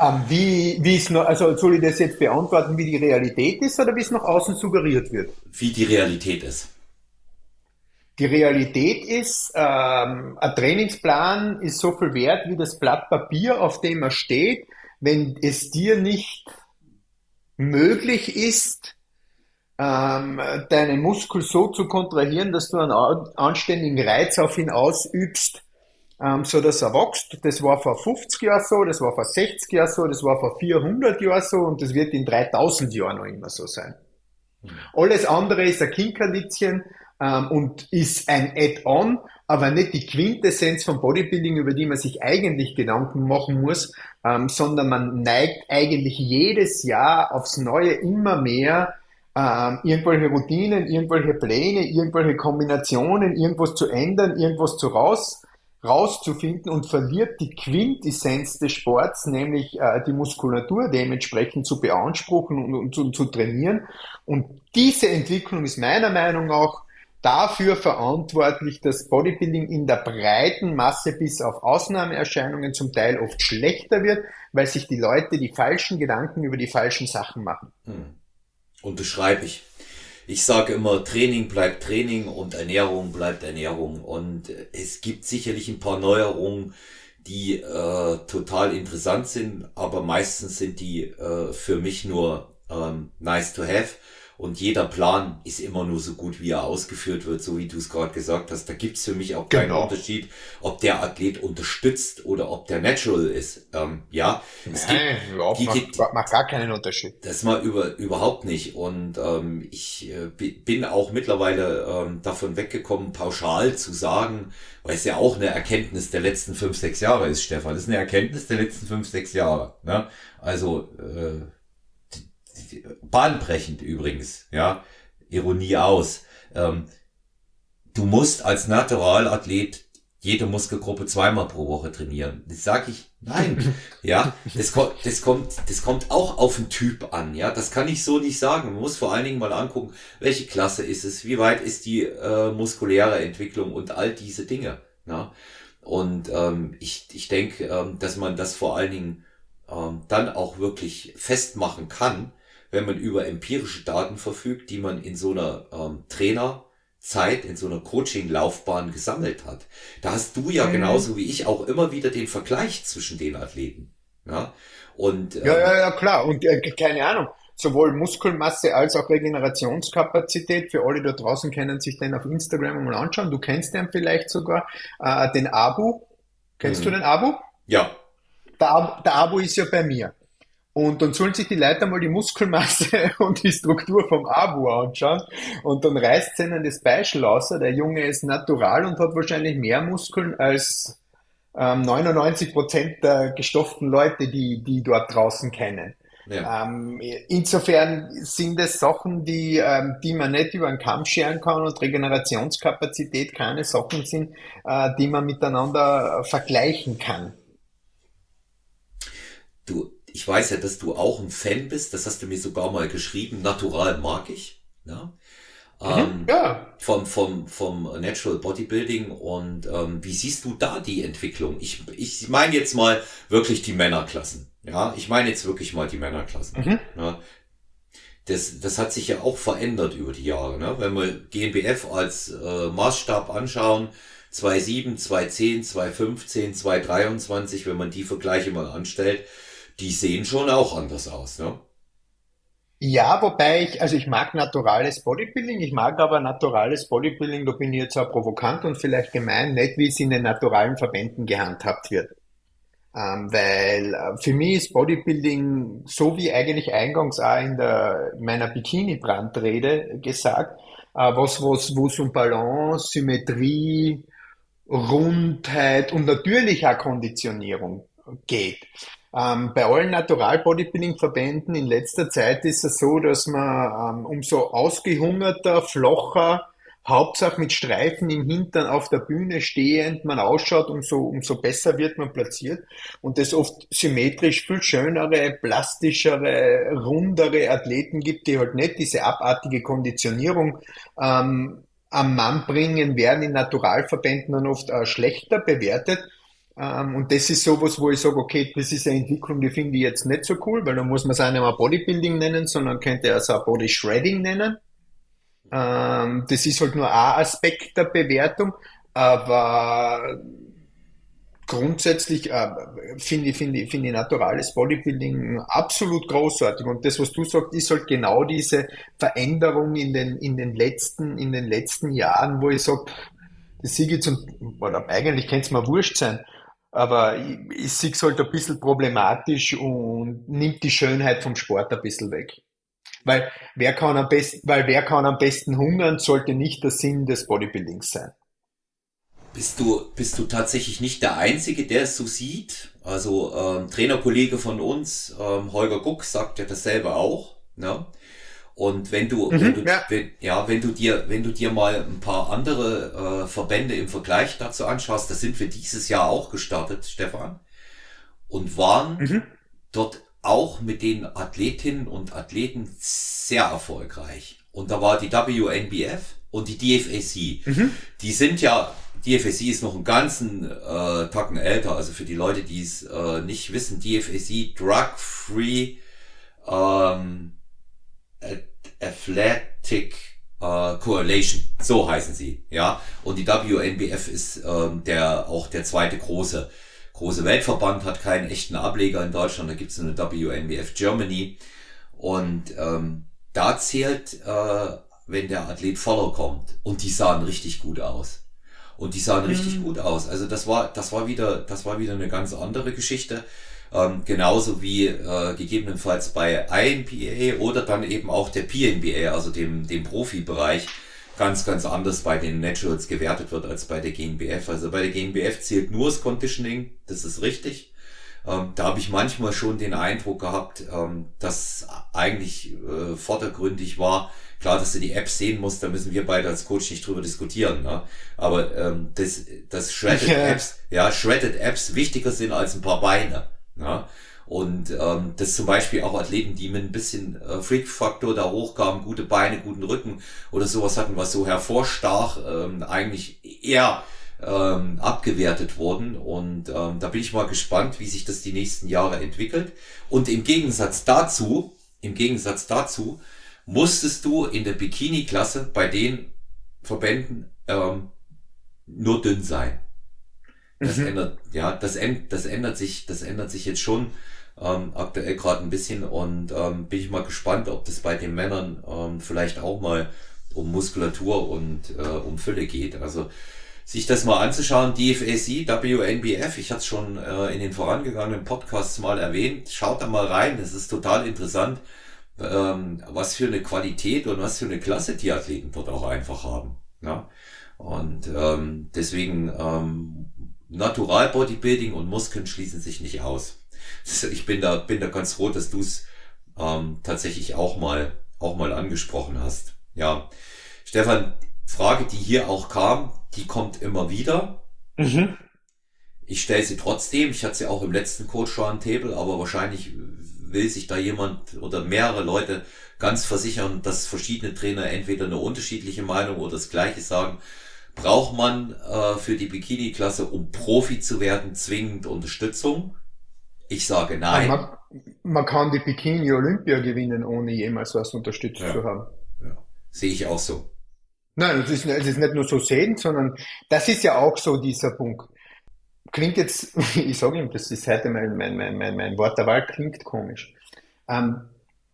Ähm, wie, wie es noch, also soll ich das jetzt beantworten, wie die Realität ist oder wie es nach außen suggeriert wird? Wie die Realität ist. Die Realität ist, ähm, ein Trainingsplan ist so viel wert wie das Blatt Papier, auf dem er steht. Wenn es dir nicht möglich ist, ähm, deinen Muskel so zu kontrahieren, dass du einen anständigen Reiz auf ihn ausübst, ähm, so dass er wächst. Das war vor 50 Jahren so, das war vor 60 Jahren so, das war vor 400 Jahren so und das wird in 3000 Jahren noch immer so sein. Mhm. Alles andere ist ein Kinkerlitzchen ähm, und ist ein Add-on, aber nicht die Quintessenz vom Bodybuilding, über die man sich eigentlich Gedanken machen muss, ähm, sondern man neigt eigentlich jedes Jahr aufs Neue immer mehr ähm, irgendwelche Routinen, irgendwelche Pläne, irgendwelche Kombinationen, irgendwas zu ändern, irgendwas zu raus rauszufinden und verliert die Quintessenz des Sports, nämlich äh, die Muskulatur dementsprechend zu beanspruchen und, und, und zu trainieren. Und diese Entwicklung ist meiner Meinung nach dafür verantwortlich, dass Bodybuilding in der breiten Masse bis auf Ausnahmeerscheinungen zum Teil oft schlechter wird, weil sich die Leute die falschen Gedanken über die falschen Sachen machen. Hm. Unterschreibe ich ich sage immer, Training bleibt Training und Ernährung bleibt Ernährung. Und es gibt sicherlich ein paar Neuerungen, die äh, total interessant sind, aber meistens sind die äh, für mich nur ähm, nice to have. Und jeder Plan ist immer nur so gut, wie er ausgeführt wird, so wie du es gerade gesagt hast. Da gibt's für mich auch keinen genau. Unterschied, ob der Athlet unterstützt oder ob der natural ist. Ähm, ja, es Nein, gibt, überhaupt die, macht, macht gar keinen Unterschied. Das mal über, überhaupt nicht. Und ähm, ich äh, bin auch mittlerweile ähm, davon weggekommen, pauschal zu sagen, weil es ja auch eine Erkenntnis der letzten fünf, sechs Jahre ist, Stefan. Das ist eine Erkenntnis der letzten fünf, sechs Jahre. Ne? Also äh, bahnbrechend übrigens, ja, Ironie aus. Ähm, du musst als Naturalathlet jede Muskelgruppe zweimal pro Woche trainieren. Das sage ich, nein. ja, das, kommt, das kommt, das kommt auch auf den Typ an. Ja, das kann ich so nicht sagen. Man muss vor allen Dingen mal angucken, welche Klasse ist es, wie weit ist die äh, muskuläre Entwicklung und all diese Dinge. Ja? Und ähm, ich, ich denke, ähm, dass man das vor allen Dingen ähm, dann auch wirklich festmachen kann, wenn man über empirische Daten verfügt, die man in so einer ähm, Trainerzeit, in so einer Coaching-Laufbahn gesammelt hat. Da hast du ja mhm. genauso wie ich auch immer wieder den Vergleich zwischen den Athleten. Ja, und, ähm, ja, ja, ja, klar. Und äh, keine Ahnung, sowohl Muskelmasse als auch Regenerationskapazität. Für alle da draußen können sich den auf Instagram mal anschauen. Du kennst den vielleicht sogar. Äh, den Abu. Kennst mhm. du den Abu? Ja. Der, der Abu ist ja bei mir. Und dann sollen sich die Leute mal die Muskelmasse und die Struktur vom Abu anschauen. Und dann reißt ihnen das Beispiel aus. Der Junge ist natural und hat wahrscheinlich mehr Muskeln als ähm, 99 Prozent der gestofften Leute, die, die dort draußen kennen. Ja. Ähm, insofern sind es Sachen, die, ähm, die man nicht über einen Kamm scheren kann und Regenerationskapazität keine Sachen sind, äh, die man miteinander vergleichen kann. Du, ich weiß ja, dass du auch ein Fan bist, das hast du mir sogar mal geschrieben, natural mag ich. Ja. Mhm, ähm, ja. Vom, vom, vom Natural Bodybuilding und ähm, wie siehst du da die Entwicklung? Ich, ich meine jetzt mal wirklich die Männerklassen. Ja, ich meine jetzt wirklich mal die Männerklassen. Mhm. Ja. Das, das hat sich ja auch verändert über die Jahre. Ne? Wenn wir GmbF als äh, Maßstab anschauen, 2,7, 2,10, 2,15, 2,23, wenn man die Vergleiche mal anstellt, die sehen schon auch anders aus, ne? Ja, wobei ich, also ich mag naturales Bodybuilding, ich mag aber naturales Bodybuilding, da bin ich jetzt auch provokant und vielleicht gemein, nicht wie es in den naturalen Verbänden gehandhabt wird. Ähm, weil äh, für mich ist Bodybuilding, so wie eigentlich eingangs auch in, der, in meiner Bikini-Brandrede gesagt, äh, was, was, wo es um Balance, Symmetrie, Rundheit und natürlich auch Konditionierung geht. Ähm, bei allen Natural Bodybuilding Verbänden in letzter Zeit ist es so, dass man ähm, umso ausgehungerter, flocher, Hauptsache mit Streifen im Hintern auf der Bühne stehend man ausschaut, umso, umso besser wird man platziert. Und es oft symmetrisch viel schönere, plastischere, rundere Athleten gibt, die halt nicht diese abartige Konditionierung ähm, am Mann bringen, werden in Naturalverbänden dann oft äh, schlechter bewertet. Ähm, und das ist sowas, wo ich sage, okay, das ist eine Entwicklung, die finde ich jetzt nicht so cool, weil dann muss man es auch nicht mehr Bodybuilding nennen, sondern könnte es auch Body Shredding nennen. Ähm, das ist halt nur ein Aspekt der Bewertung, aber grundsätzlich äh, finde ich, finde ich, finde ich naturales Bodybuilding absolut großartig. Und das, was du sagst, ist halt genau diese Veränderung in den, in den letzten, in den letzten Jahren, wo ich sage, das sehe ich zum, oder eigentlich könnte es mir wurscht sein, aber ich, ich sehe es halt ein bisschen problematisch und nimmt die Schönheit vom Sport ein bisschen weg. Weil wer kann am besten, weil wer kann am besten hungern, sollte nicht der Sinn des Bodybuildings sein. Bist du, bist du tatsächlich nicht der Einzige, der es so sieht? Also ähm, Trainerkollege von uns, ähm, Holger Guck, sagt ja dasselbe auch. Ne? Und wenn du, mhm, wenn du ja. Wenn, ja, wenn du dir, wenn du dir mal ein paar andere äh, Verbände im Vergleich dazu anschaust, da sind wir dieses Jahr auch gestartet, Stefan, und waren mhm. dort auch mit den Athletinnen und Athleten sehr erfolgreich. Und da war die WNBF und die DFAC. Mhm. Die sind ja DFSC ist noch einen ganzen äh, Tacken älter, also für die Leute, die es äh, nicht wissen, DFSC Drug Free ähm, Athletic äh, Coalition, so heißen sie, ja. Und die WNBF ist ähm, der auch der zweite große große Weltverband, hat keinen echten Ableger in Deutschland. Da gibt es eine WNBF Germany und ähm, da zählt, äh, wenn der Athlet Follow kommt und die sahen richtig gut aus. Und die sahen mhm. richtig gut aus. Also das war, das war wieder, das war wieder eine ganz andere Geschichte. Ähm, genauso wie äh, gegebenenfalls bei INPA oder dann eben auch der PNBA, also dem, dem Profibereich, ganz, ganz anders bei den Naturals gewertet wird als bei der GNBF. Also bei der GNBF zählt nur das Conditioning, das ist richtig. Ähm, da habe ich manchmal schon den Eindruck gehabt, ähm, dass eigentlich äh, vordergründig war, Klar, dass du die Apps sehen musst, da müssen wir beide als Coach nicht drüber diskutieren. Ne? Aber ähm, das, das Shredded ja. Apps, ja, Shredded Apps wichtiger sind als ein paar Beine. Ne? Und ähm, das zum Beispiel auch Athleten, die mit ein bisschen äh, Freak-Faktor da hochkamen, gute Beine, guten Rücken oder sowas hatten, was so hervorstach, ähm, eigentlich eher ähm, abgewertet wurden. Und ähm, da bin ich mal gespannt, wie sich das die nächsten Jahre entwickelt. Und im Gegensatz dazu, im Gegensatz dazu, musstest du in der Bikini-Klasse bei den Verbänden ähm, nur dünn sein. Das mhm. ändert, ja, das, das ändert sich, das ändert sich jetzt schon ähm, aktuell gerade ein bisschen und ähm, bin ich mal gespannt, ob das bei den Männern ähm, vielleicht auch mal um Muskulatur und äh, um Fülle geht. Also sich das mal anzuschauen, DFAC, WNBF, ich hatte es schon äh, in den vorangegangenen Podcasts mal erwähnt, schaut da mal rein, das ist total interessant ähm, was für eine Qualität und was für eine Klasse die Athleten dort auch einfach haben. Ja? Und ähm, deswegen ähm, Natural Bodybuilding und Muskeln schließen sich nicht aus. Ich bin da, bin da ganz froh, dass du es ähm, tatsächlich auch mal, auch mal angesprochen hast. Ja, Stefan, Frage, die hier auch kam, die kommt immer wieder. Mhm. Ich stelle sie trotzdem. Ich hatte sie auch im letzten Coach Roundtable, aber wahrscheinlich will sich da jemand oder mehrere Leute ganz versichern, dass verschiedene Trainer entweder eine unterschiedliche Meinung oder das Gleiche sagen. Braucht man äh, für die Bikini-Klasse, um Profi zu werden, zwingend Unterstützung? Ich sage nein. Man, man kann die Bikini-Olympia gewinnen, ohne jemals was unterstützt ja. zu haben. Ja. Sehe ich auch so. Nein, es ist, es ist nicht nur so sehen, sondern das ist ja auch so dieser Punkt klingt jetzt, ich sage ihm, das ist heute mein, mein, mein, mein, mein Wort der Wahl, klingt komisch. Ähm,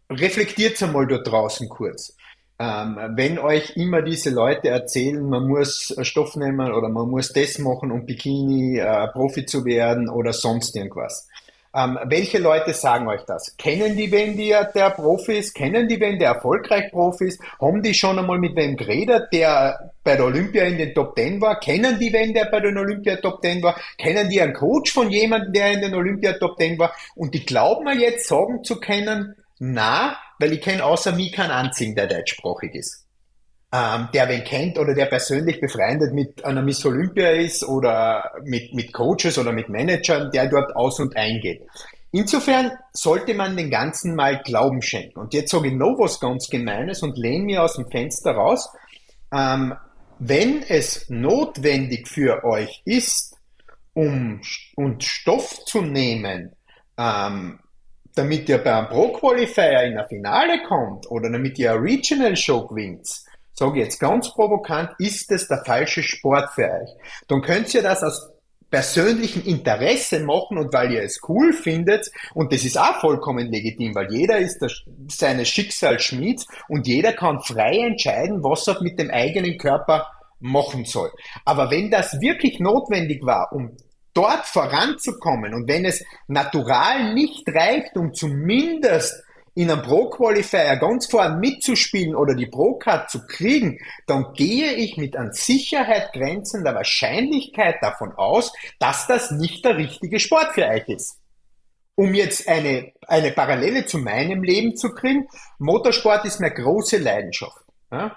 reflektiert einmal dort draußen kurz. Ähm, wenn euch immer diese Leute erzählen, man muss Stoff nehmen oder man muss das machen, um Bikini äh, Profi zu werden oder sonst irgendwas. Ähm, welche Leute sagen euch das? Kennen die wen der, der Profis? Kennen die wen der erfolgreich Profis? Haben die schon einmal mit wem geredet, der bei der Olympia in den Top Ten war? Kennen die wen der bei den Olympia Top Ten war? Kennen die einen Coach von jemandem, der in den Olympia Top Ten war? Und die glauben mir jetzt sagen zu können, na, weil ich kenne außer mir keinen einzigen, der deutschsprachig ist ähm, der wen kennt oder der persönlich befreundet mit einer Miss Olympia ist oder mit, mit Coaches oder mit Managern, der dort aus und eingeht. Insofern sollte man den Ganzen mal Glauben schenken. Und jetzt sage ich noch was ganz Gemeines und lehne mir aus dem Fenster raus. Ähm, wenn es notwendig für euch ist, um und Stoff zu nehmen, ähm, damit ihr beim Pro Qualifier in ein Finale kommt oder damit ihr eine Regional Show gewinnt, sage jetzt ganz provokant, ist es der falsche Sport für euch. Dann könnt ihr das aus persönlichem Interesse machen und weil ihr es cool findet und das ist auch vollkommen legitim, weil jeder ist der, seines Schicksalsschmied und jeder kann frei entscheiden, was er mit dem eigenen Körper machen soll. Aber wenn das wirklich notwendig war, um dort voranzukommen und wenn es natural nicht reicht, um zumindest in einem Pro-Qualifier ganz vorne mitzuspielen oder die Pro-Card zu kriegen, dann gehe ich mit an Sicherheit grenzender Wahrscheinlichkeit davon aus, dass das nicht der richtige Sport für euch ist. Um jetzt eine, eine Parallele zu meinem Leben zu kriegen, Motorsport ist meine große Leidenschaft. Ja?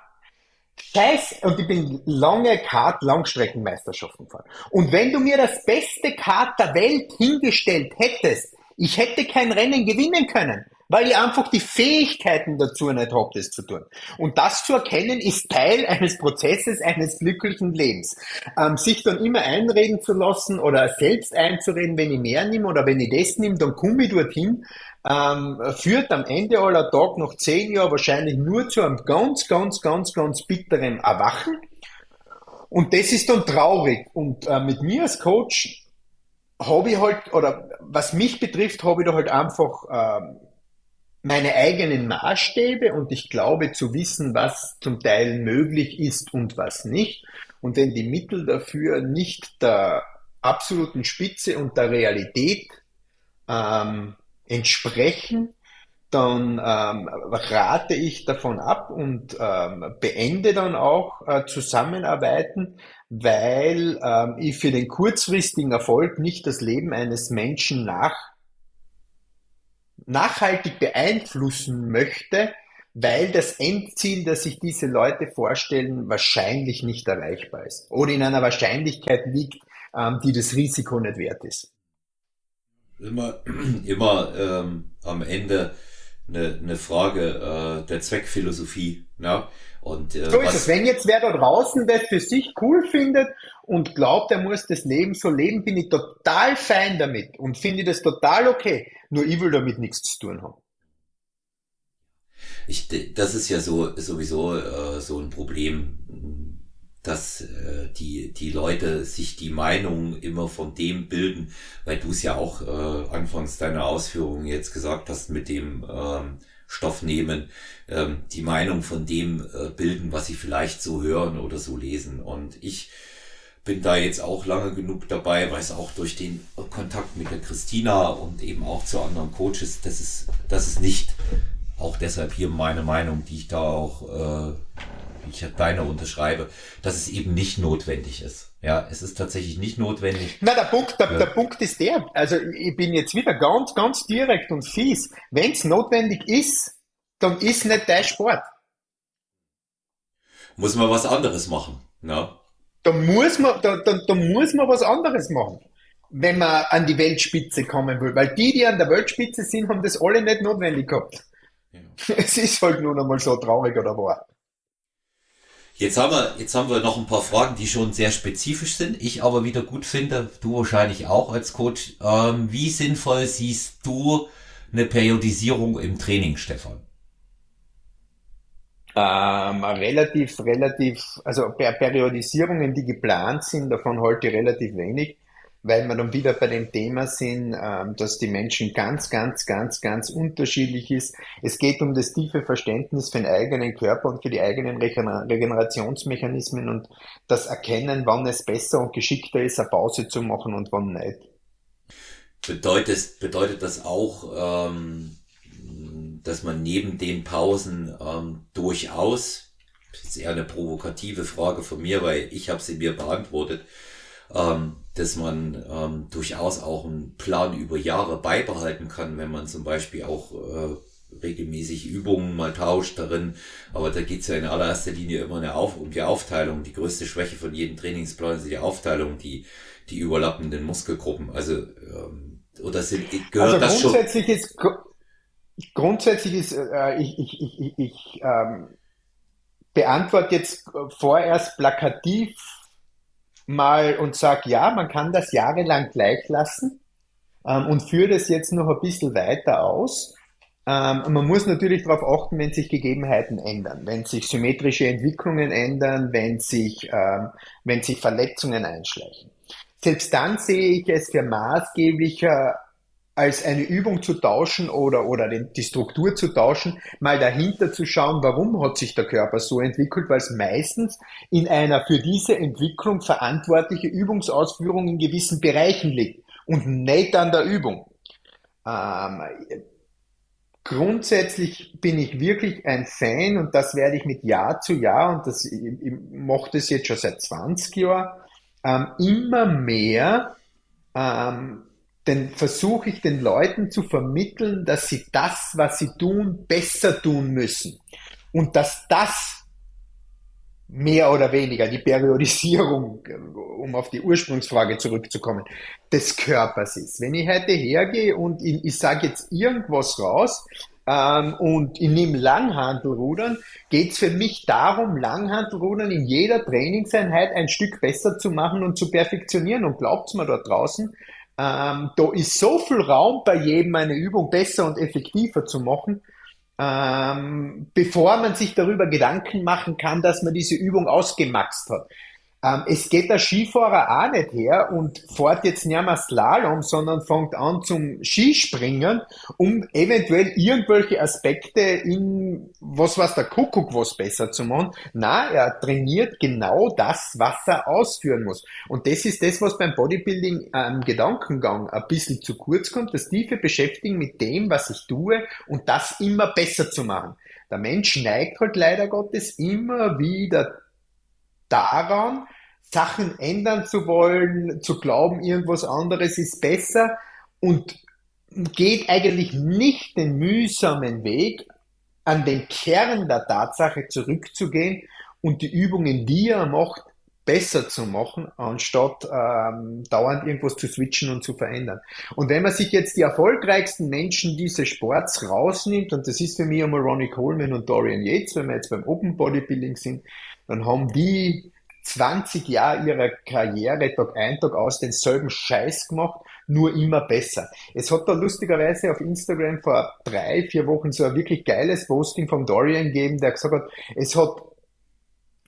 Scheiß, und ich bin lange Kart, Langstreckenmeisterschaften gefahren. Und wenn du mir das beste Kart der Welt hingestellt hättest, ich hätte kein Rennen gewinnen können weil ich einfach die Fähigkeiten dazu nicht habe, das zu tun. Und das zu erkennen, ist Teil eines Prozesses eines glücklichen Lebens. Ähm, sich dann immer einreden zu lassen oder selbst einzureden, wenn ich mehr nehme oder wenn ich das nehme, dann komme ich dorthin, ähm, führt am Ende aller Tag noch zehn Jahre wahrscheinlich nur zu einem ganz, ganz, ganz, ganz bitteren Erwachen. Und das ist dann traurig. Und äh, mit mir als Coach habe ich halt, oder was mich betrifft, habe ich da halt einfach ähm, meine eigenen Maßstäbe und ich glaube zu wissen, was zum Teil möglich ist und was nicht. Und wenn die Mittel dafür nicht der absoluten Spitze und der Realität ähm, entsprechen, dann ähm, rate ich davon ab und ähm, beende dann auch äh, Zusammenarbeiten, weil ähm, ich für den kurzfristigen Erfolg nicht das Leben eines Menschen nach nachhaltig beeinflussen möchte, weil das Endziel, das sich diese Leute vorstellen, wahrscheinlich nicht erreichbar ist oder in einer Wahrscheinlichkeit liegt, ähm, die das Risiko nicht wert ist. Immer, immer ähm, am Ende eine, eine Frage äh, der Zweckphilosophie. Ja? Und, äh, so ist es. Wenn jetzt wer da draußen das für sich cool findet und glaubt, er muss das Leben so leben, bin ich total fein damit und finde das total okay. Nur ich will damit nichts zu tun haben. Ich, das ist ja so sowieso äh, so ein Problem, dass äh, die die Leute sich die Meinung immer von dem bilden, weil du es ja auch äh, anfangs deiner Ausführungen jetzt gesagt hast mit dem ähm, Stoff nehmen, ähm, die Meinung von dem äh, bilden, was sie vielleicht so hören oder so lesen. Und ich bin da jetzt auch lange genug dabei, weiß auch durch den Kontakt mit der Christina und eben auch zu anderen Coaches, das ist, das ist nicht auch deshalb hier meine Meinung, die ich da auch, äh, ich deine unterschreibe, dass es eben nicht notwendig ist. Ja, es ist tatsächlich nicht notwendig. Na, der Punkt, der, der Punkt ist der, also ich bin jetzt wieder ganz, ganz direkt und fies. Wenn es notwendig ist, dann ist nicht dein Sport. Muss man was anderes machen, ne? Da muss man, da, da, da muss man was anderes machen, wenn man an die Weltspitze kommen will. Weil die, die an der Weltspitze sind, haben das alle nicht notwendig gehabt. Ja. Es ist halt nun einmal so traurig oder wahr. Jetzt haben wir, jetzt haben wir noch ein paar Fragen, die schon sehr spezifisch sind. Ich aber wieder gut finde, du wahrscheinlich auch als Coach. Ähm, wie sinnvoll siehst du eine Periodisierung im Training, Stefan? Ähm, relativ, relativ, also per Periodisierungen, die geplant sind, davon halte ich relativ wenig, weil wir dann wieder bei dem Thema sind, ähm, dass die Menschen ganz, ganz, ganz, ganz unterschiedlich ist. Es geht um das tiefe Verständnis für den eigenen Körper und für die eigenen Regenerationsmechanismen und das Erkennen, wann es besser und geschickter ist, eine Pause zu machen und wann nicht. bedeutet, bedeutet das auch, ähm, dass man neben den Pausen ähm, durchaus, das ist eher eine provokative Frage von mir, weil ich habe sie mir beantwortet, ähm, dass man ähm, durchaus auch einen Plan über Jahre beibehalten kann, wenn man zum Beispiel auch äh, regelmäßig Übungen mal tauscht darin. Aber da geht's ja in allererster Linie immer eine Auf um die Aufteilung. Die größte Schwäche von jedem Trainingsplan ist die Aufteilung, die, die überlappenden Muskelgruppen. Also ähm, oder sind, gehört also das grundsätzlich schon? Ist, grundsätzlich ist, äh, ich, ich, ich, ich ähm, beantworte jetzt vorerst plakativ mal und sage, ja, man kann das jahrelang gleich lassen ähm, und führe das jetzt noch ein bisschen weiter aus. Ähm, man muss natürlich darauf achten, wenn sich Gegebenheiten ändern, wenn sich symmetrische Entwicklungen ändern, wenn sich, ähm, wenn sich Verletzungen einschleichen. Selbst dann sehe ich es für maßgeblicher, als eine Übung zu tauschen oder, oder die Struktur zu tauschen, mal dahinter zu schauen, warum hat sich der Körper so entwickelt, weil es meistens in einer für diese Entwicklung verantwortliche Übungsausführung in gewissen Bereichen liegt und nicht an der Übung. Ähm, grundsätzlich bin ich wirklich ein Fan und das werde ich mit Jahr zu Jahr und das, ich, ich mache das jetzt schon seit 20 Jahren, ähm, immer mehr ähm, denn versuche ich den Leuten zu vermitteln, dass sie das, was sie tun, besser tun müssen. Und dass das mehr oder weniger die Periodisierung, um auf die Ursprungsfrage zurückzukommen, des Körpers ist. Wenn ich heute hergehe und ich, ich sage jetzt irgendwas raus ähm, und ich nehme Langhantelrudern, geht es für mich darum, Langhantelrudern in jeder Trainingseinheit ein Stück besser zu machen und zu perfektionieren. Und glaubt's mir dort draußen, ähm, da ist so viel Raum bei jedem eine Übung besser und effektiver zu machen, ähm, bevor man sich darüber Gedanken machen kann, dass man diese Übung ausgemaxt hat. Ähm, es geht der Skifahrer auch nicht her und fährt jetzt nicht mehr Slalom, sondern fängt an zum Skispringen, um eventuell irgendwelche Aspekte in was was der Kuckuck was besser zu machen. Na, er trainiert genau das, was er ausführen muss. Und das ist das, was beim Bodybuilding am Gedankengang ein bisschen zu kurz kommt, das tiefe Beschäftigen mit dem, was ich tue und das immer besser zu machen. Der Mensch neigt halt leider Gottes immer wieder daran, Sachen ändern zu wollen, zu glauben, irgendwas anderes ist besser und geht eigentlich nicht den mühsamen Weg, an den Kern der Tatsache zurückzugehen und die Übungen, die er macht, besser zu machen, anstatt ähm, dauernd irgendwas zu switchen und zu verändern. Und wenn man sich jetzt die erfolgreichsten Menschen dieses Sports rausnimmt, und das ist für mich einmal Ronnie Coleman und Dorian Yates, wenn wir jetzt beim Open Bodybuilding sind, dann haben die 20 Jahre ihrer Karriere Tag ein, Tag aus denselben Scheiß gemacht, nur immer besser. Es hat da lustigerweise auf Instagram vor drei, vier Wochen so ein wirklich geiles Posting vom Dorian gegeben, der gesagt hat, es hat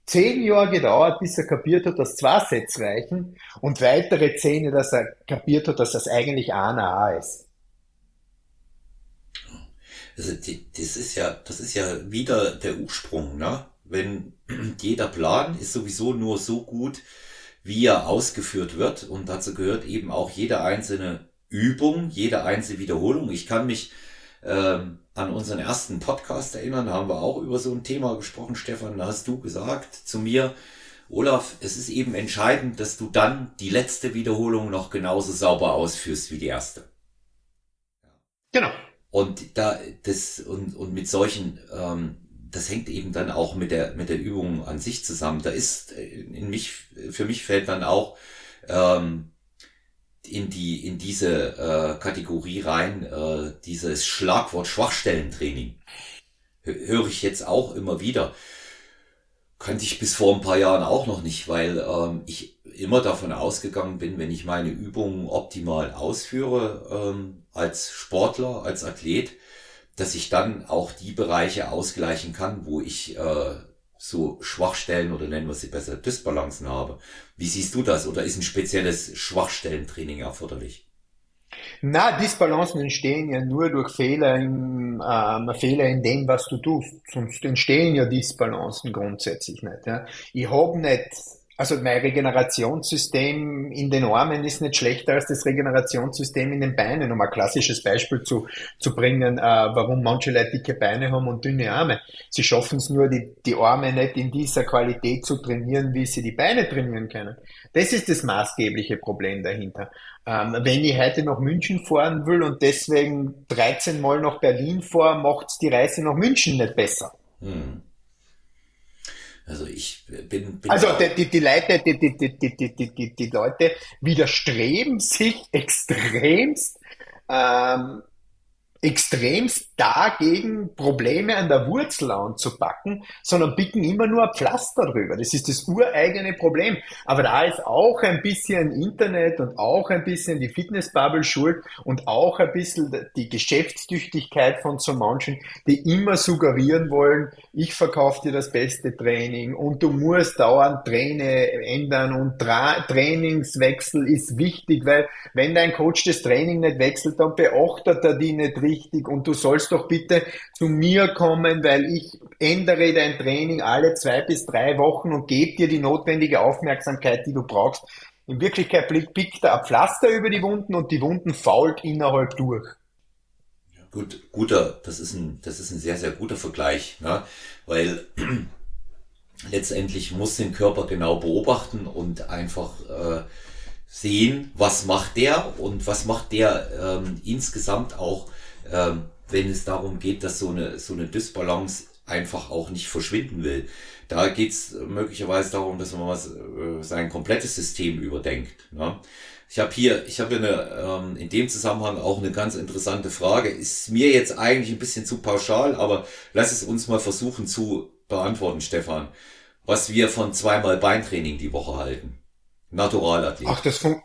zehn Jahre gedauert, bis er kapiert hat, dass zwei Sets reichen und weitere zehn, dass er kapiert hat, dass das eigentlich einer A ist. Also das ist ja, das ist ja wieder der Ursprung, ne? Wenn jeder Plan ist sowieso nur so gut, wie er ausgeführt wird. Und dazu gehört eben auch jede einzelne Übung, jede einzelne Wiederholung. Ich kann mich ähm, an unseren ersten Podcast erinnern, da haben wir auch über so ein Thema gesprochen, Stefan. Da hast du gesagt zu mir, Olaf, es ist eben entscheidend, dass du dann die letzte Wiederholung noch genauso sauber ausführst wie die erste. Genau. Und da das und, und mit solchen ähm, das hängt eben dann auch mit der, mit der Übung an sich zusammen. Da ist äh, in mich, für mich fällt dann auch ähm, in die, in diese äh, Kategorie rein, äh, dieses Schlagwort Schwachstellentraining. Höre ich jetzt auch immer wieder. Kannte ich bis vor ein paar Jahren auch noch nicht, weil ähm, ich immer davon ausgegangen bin, wenn ich meine Übungen optimal ausführe, ähm, als Sportler, als Athlet, dass ich dann auch die Bereiche ausgleichen kann, wo ich äh, so Schwachstellen oder nennen wir sie besser Dysbalancen habe. Wie siehst du das? Oder ist ein spezielles Schwachstellentraining erforderlich? Na, Disbalancen entstehen ja nur durch Fehler im, ähm, Fehler in dem, was du tust. Sonst entstehen ja Disbalancen grundsätzlich nicht. Ja. Ich habe nicht also mein Regenerationssystem in den Armen ist nicht schlechter als das Regenerationssystem in den Beinen, um ein klassisches Beispiel zu, zu bringen, äh, warum manche Leute dicke Beine haben und dünne Arme. Sie schaffen es nur, die, die Arme nicht in dieser Qualität zu trainieren, wie sie die Beine trainieren können. Das ist das maßgebliche Problem dahinter. Ähm, wenn ich heute nach München fahren will und deswegen 13 Mal nach Berlin fahre, macht die Reise nach München nicht besser. Hm. Also ich bin, bin also die, die, die Leute, die, die, die, die, die, die, die Leute widerstreben sich extremst ähm, extremst dagegen, Probleme an der Wurzel anzupacken, sondern bicken immer nur ein Pflaster drüber. Das ist das ureigene Problem. Aber da ist auch ein bisschen Internet und auch ein bisschen die Fitnessbubble schuld und auch ein bisschen die Geschäftstüchtigkeit von so manchen, die immer suggerieren wollen, ich verkaufe dir das beste Training und du musst dauernd Traine ändern und Tra Trainingswechsel ist wichtig, weil wenn dein Coach das Training nicht wechselt, dann beachtet er die nicht richtig wichtig und du sollst doch bitte zu mir kommen, weil ich ändere dein Training alle zwei bis drei Wochen und gebe dir die notwendige Aufmerksamkeit, die du brauchst. In Wirklichkeit pickt er ein Pflaster über die Wunden und die Wunden fault innerhalb durch. Gut, guter, das ist ein, das ist ein sehr, sehr guter Vergleich, ne? weil letztendlich muss den Körper genau beobachten und einfach äh, sehen, was macht der und was macht der ähm, insgesamt auch ähm, wenn es darum geht, dass so eine, so eine Dysbalance einfach auch nicht verschwinden will. Da geht es möglicherweise darum, dass man was, äh, sein komplettes System überdenkt. Ne? Ich habe hier, ich habe eine, ähm, in dem Zusammenhang auch eine ganz interessante Frage. Ist mir jetzt eigentlich ein bisschen zu pauschal, aber lass es uns mal versuchen zu beantworten, Stefan. Was wir von zweimal Beintraining die Woche halten. Naturalathlet. Ach, das, fun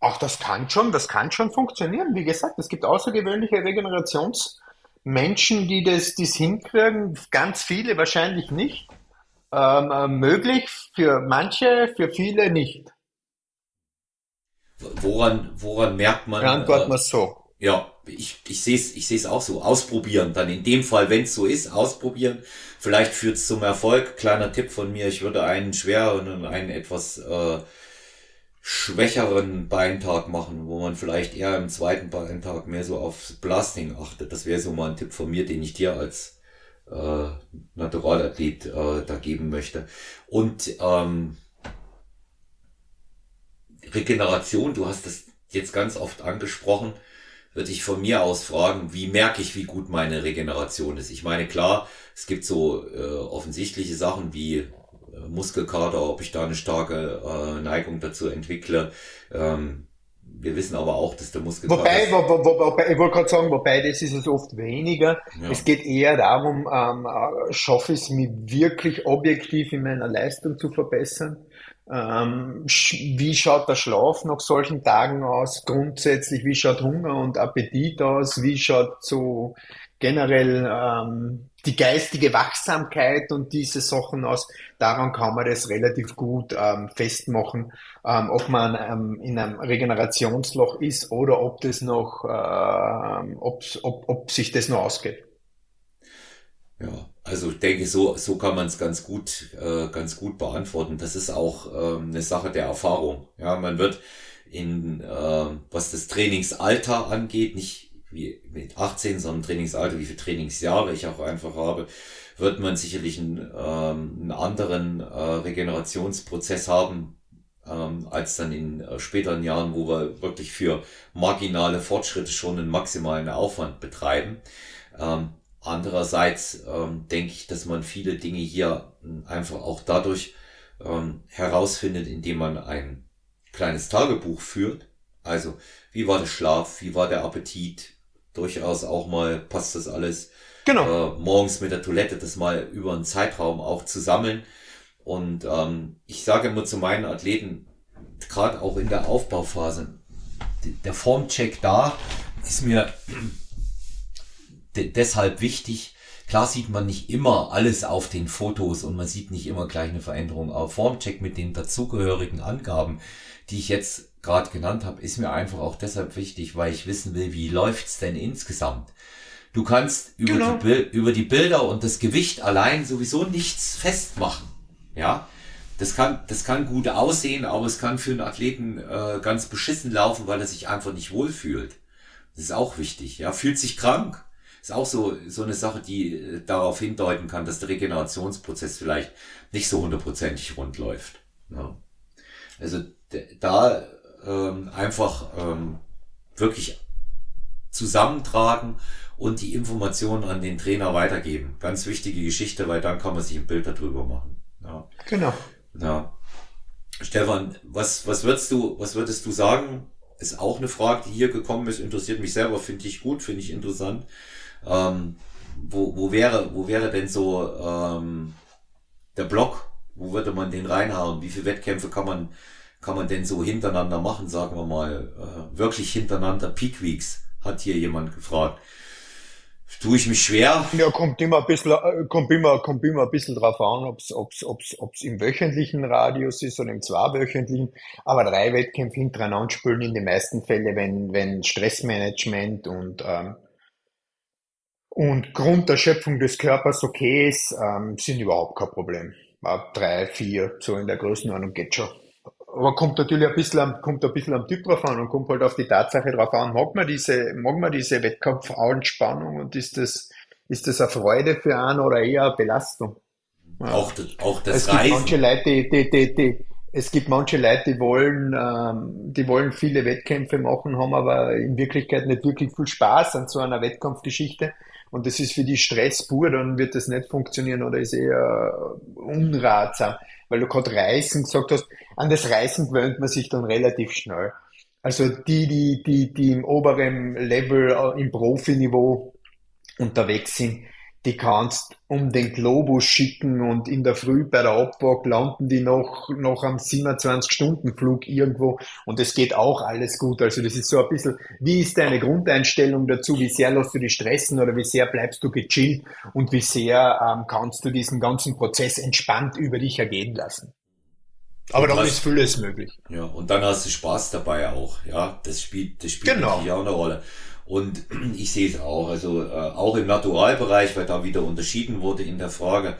Ach, das kann schon, das kann schon funktionieren. Wie gesagt, es gibt außergewöhnliche Regenerationsmenschen, die das, das hinkriegen. Ganz viele wahrscheinlich nicht. Ähm, äh, möglich für manche, für viele nicht. Woran, woran merkt man? Beantworten äh, wir so. Ja, ich, ich sehe es ich seh's auch so. Ausprobieren. Dann in dem Fall, wenn es so ist, ausprobieren. Vielleicht führt es zum Erfolg. Kleiner Tipp von mir, ich würde einen schwereren und einen etwas äh, schwächeren Beintag machen, wo man vielleicht eher im zweiten Beintag mehr so aufs Blasting achtet. Das wäre so mal ein Tipp von mir, den ich dir als äh, Naturalathlet äh, da geben möchte. Und ähm, Regeneration, du hast das jetzt ganz oft angesprochen, würde ich von mir aus fragen, wie merke ich, wie gut meine Regeneration ist. Ich meine, klar, es gibt so äh, offensichtliche Sachen wie Muskelkater, ob ich da eine starke äh, Neigung dazu entwickle. Ähm, wir wissen aber auch, dass der Muskelkater... Wobei, wo, wo, wo, wobei ich wollte gerade sagen, wobei das ist es oft weniger. Ja. Es geht eher darum, ähm, äh, schaffe ich es mich wirklich objektiv in meiner Leistung zu verbessern. Ähm, wie schaut der Schlaf nach solchen Tagen aus? Grundsätzlich, wie schaut Hunger und Appetit aus? Wie schaut so generell ähm, die geistige Wachsamkeit und diese Sachen aus. Daran kann man das relativ gut ähm, festmachen, ähm, ob man ähm, in einem Regenerationsloch ist oder ob das noch, äh, ob, ob, sich das noch ausgeht. Ja, also ich denke, so, so kann man es ganz gut, äh, ganz gut beantworten. Das ist auch ähm, eine Sache der Erfahrung. Ja, man wird in, äh, was das Trainingsalter angeht, nicht wie mit 18, sondern Trainingsalter, wie viele Trainingsjahre ich auch einfach habe, wird man sicherlich einen, ähm, einen anderen äh, Regenerationsprozess haben, ähm, als dann in äh, späteren Jahren, wo wir wirklich für marginale Fortschritte schon einen maximalen Aufwand betreiben. Ähm, andererseits ähm, denke ich, dass man viele Dinge hier einfach auch dadurch ähm, herausfindet, indem man ein kleines Tagebuch führt. Also, wie war der Schlaf, wie war der Appetit, durchaus auch mal, passt das alles genau. äh, morgens mit der Toilette, das mal über einen Zeitraum auch zu sammeln. Und ähm, ich sage immer zu meinen Athleten, gerade auch in der Aufbauphase, der Formcheck da ist mir deshalb wichtig. Klar sieht man nicht immer alles auf den Fotos und man sieht nicht immer gleich eine Veränderung. Aber Formcheck mit den dazugehörigen Angaben, die ich jetzt gerade genannt habe, ist mir einfach auch deshalb wichtig, weil ich wissen will, wie läuft's denn insgesamt. Du kannst über, genau. die, über die Bilder und das Gewicht allein sowieso nichts festmachen. Ja, das kann, das kann gut aussehen, aber es kann für einen Athleten äh, ganz beschissen laufen, weil er sich einfach nicht wohlfühlt. Das ist auch wichtig. Ja, fühlt sich krank. Ist auch so, so eine Sache, die äh, darauf hindeuten kann, dass der Regenerationsprozess vielleicht nicht so hundertprozentig rund läuft. Ja. Also da ähm, einfach ähm, wirklich zusammentragen und die Informationen an den Trainer weitergeben. Ganz wichtige Geschichte, weil dann kann man sich ein Bild darüber machen. Ja. Genau. Ja. Stefan, was, was würdest du, was würdest du sagen? Ist auch eine Frage, die hier gekommen ist, interessiert mich selber, finde ich gut, finde ich interessant. Ähm, wo, wo wäre, wo wäre denn so ähm, der Block? Wo würde man den reinhauen? Wie viele Wettkämpfe kann man, kann man denn so hintereinander machen, sagen wir mal, äh, wirklich hintereinander Peak Weeks? Hat hier jemand gefragt tue ich mich schwer. Ja, kommt immer ein bisschen, äh, kommt immer, kommt immer ein bisschen drauf an, ob's, ob's, ob's, ob's im wöchentlichen Radius ist oder im zweiwöchentlichen. Aber drei Wettkämpfe hintereinander spielen in den meisten Fällen, wenn, wenn Stressmanagement und, ähm, und Grunderschöpfung des Körpers okay ist, ähm, sind überhaupt kein Problem. Drei, vier, so in der Größenordnung geht schon aber kommt natürlich ein bisschen am, kommt ein bisschen am Typ drauf an und kommt halt auf die Tatsache drauf an, mag man diese, mag man diese Wettkampfanspannung und ist das, ist das eine Freude für einen oder eher eine Belastung? Ja. Auch, das, auch das es Reisen. Gibt manche Leute, die, die, die, die, es gibt manche Leute, die wollen, ähm, die wollen viele Wettkämpfe machen, haben aber in Wirklichkeit nicht wirklich viel Spaß an so einer Wettkampfgeschichte. Und das ist für die Stress pur, dann wird das nicht funktionieren oder ist eher unratsam weil du gerade Reisen gesagt hast, an das Reisen gewöhnt man sich dann relativ schnell. Also die, die, die, die im oberen Level, äh, im Profiniveau unterwegs sind, die kannst um den Globus schicken und in der Früh bei der Abwag landen die noch, noch am 27-Stunden-Flug irgendwo und es geht auch alles gut. Also das ist so ein bisschen, wie ist deine Grundeinstellung dazu? Wie sehr lässt du dich stressen oder wie sehr bleibst du gechillt und wie sehr ähm, kannst du diesen ganzen Prozess entspannt über dich ergehen lassen? Aber dann ist vieles möglich. Ja, und dann hast du Spaß dabei auch, ja. Das spielt, das spielt genau. natürlich auch eine Rolle. Und ich sehe es auch, also äh, auch im Naturalbereich, weil da wieder unterschieden wurde in der Frage.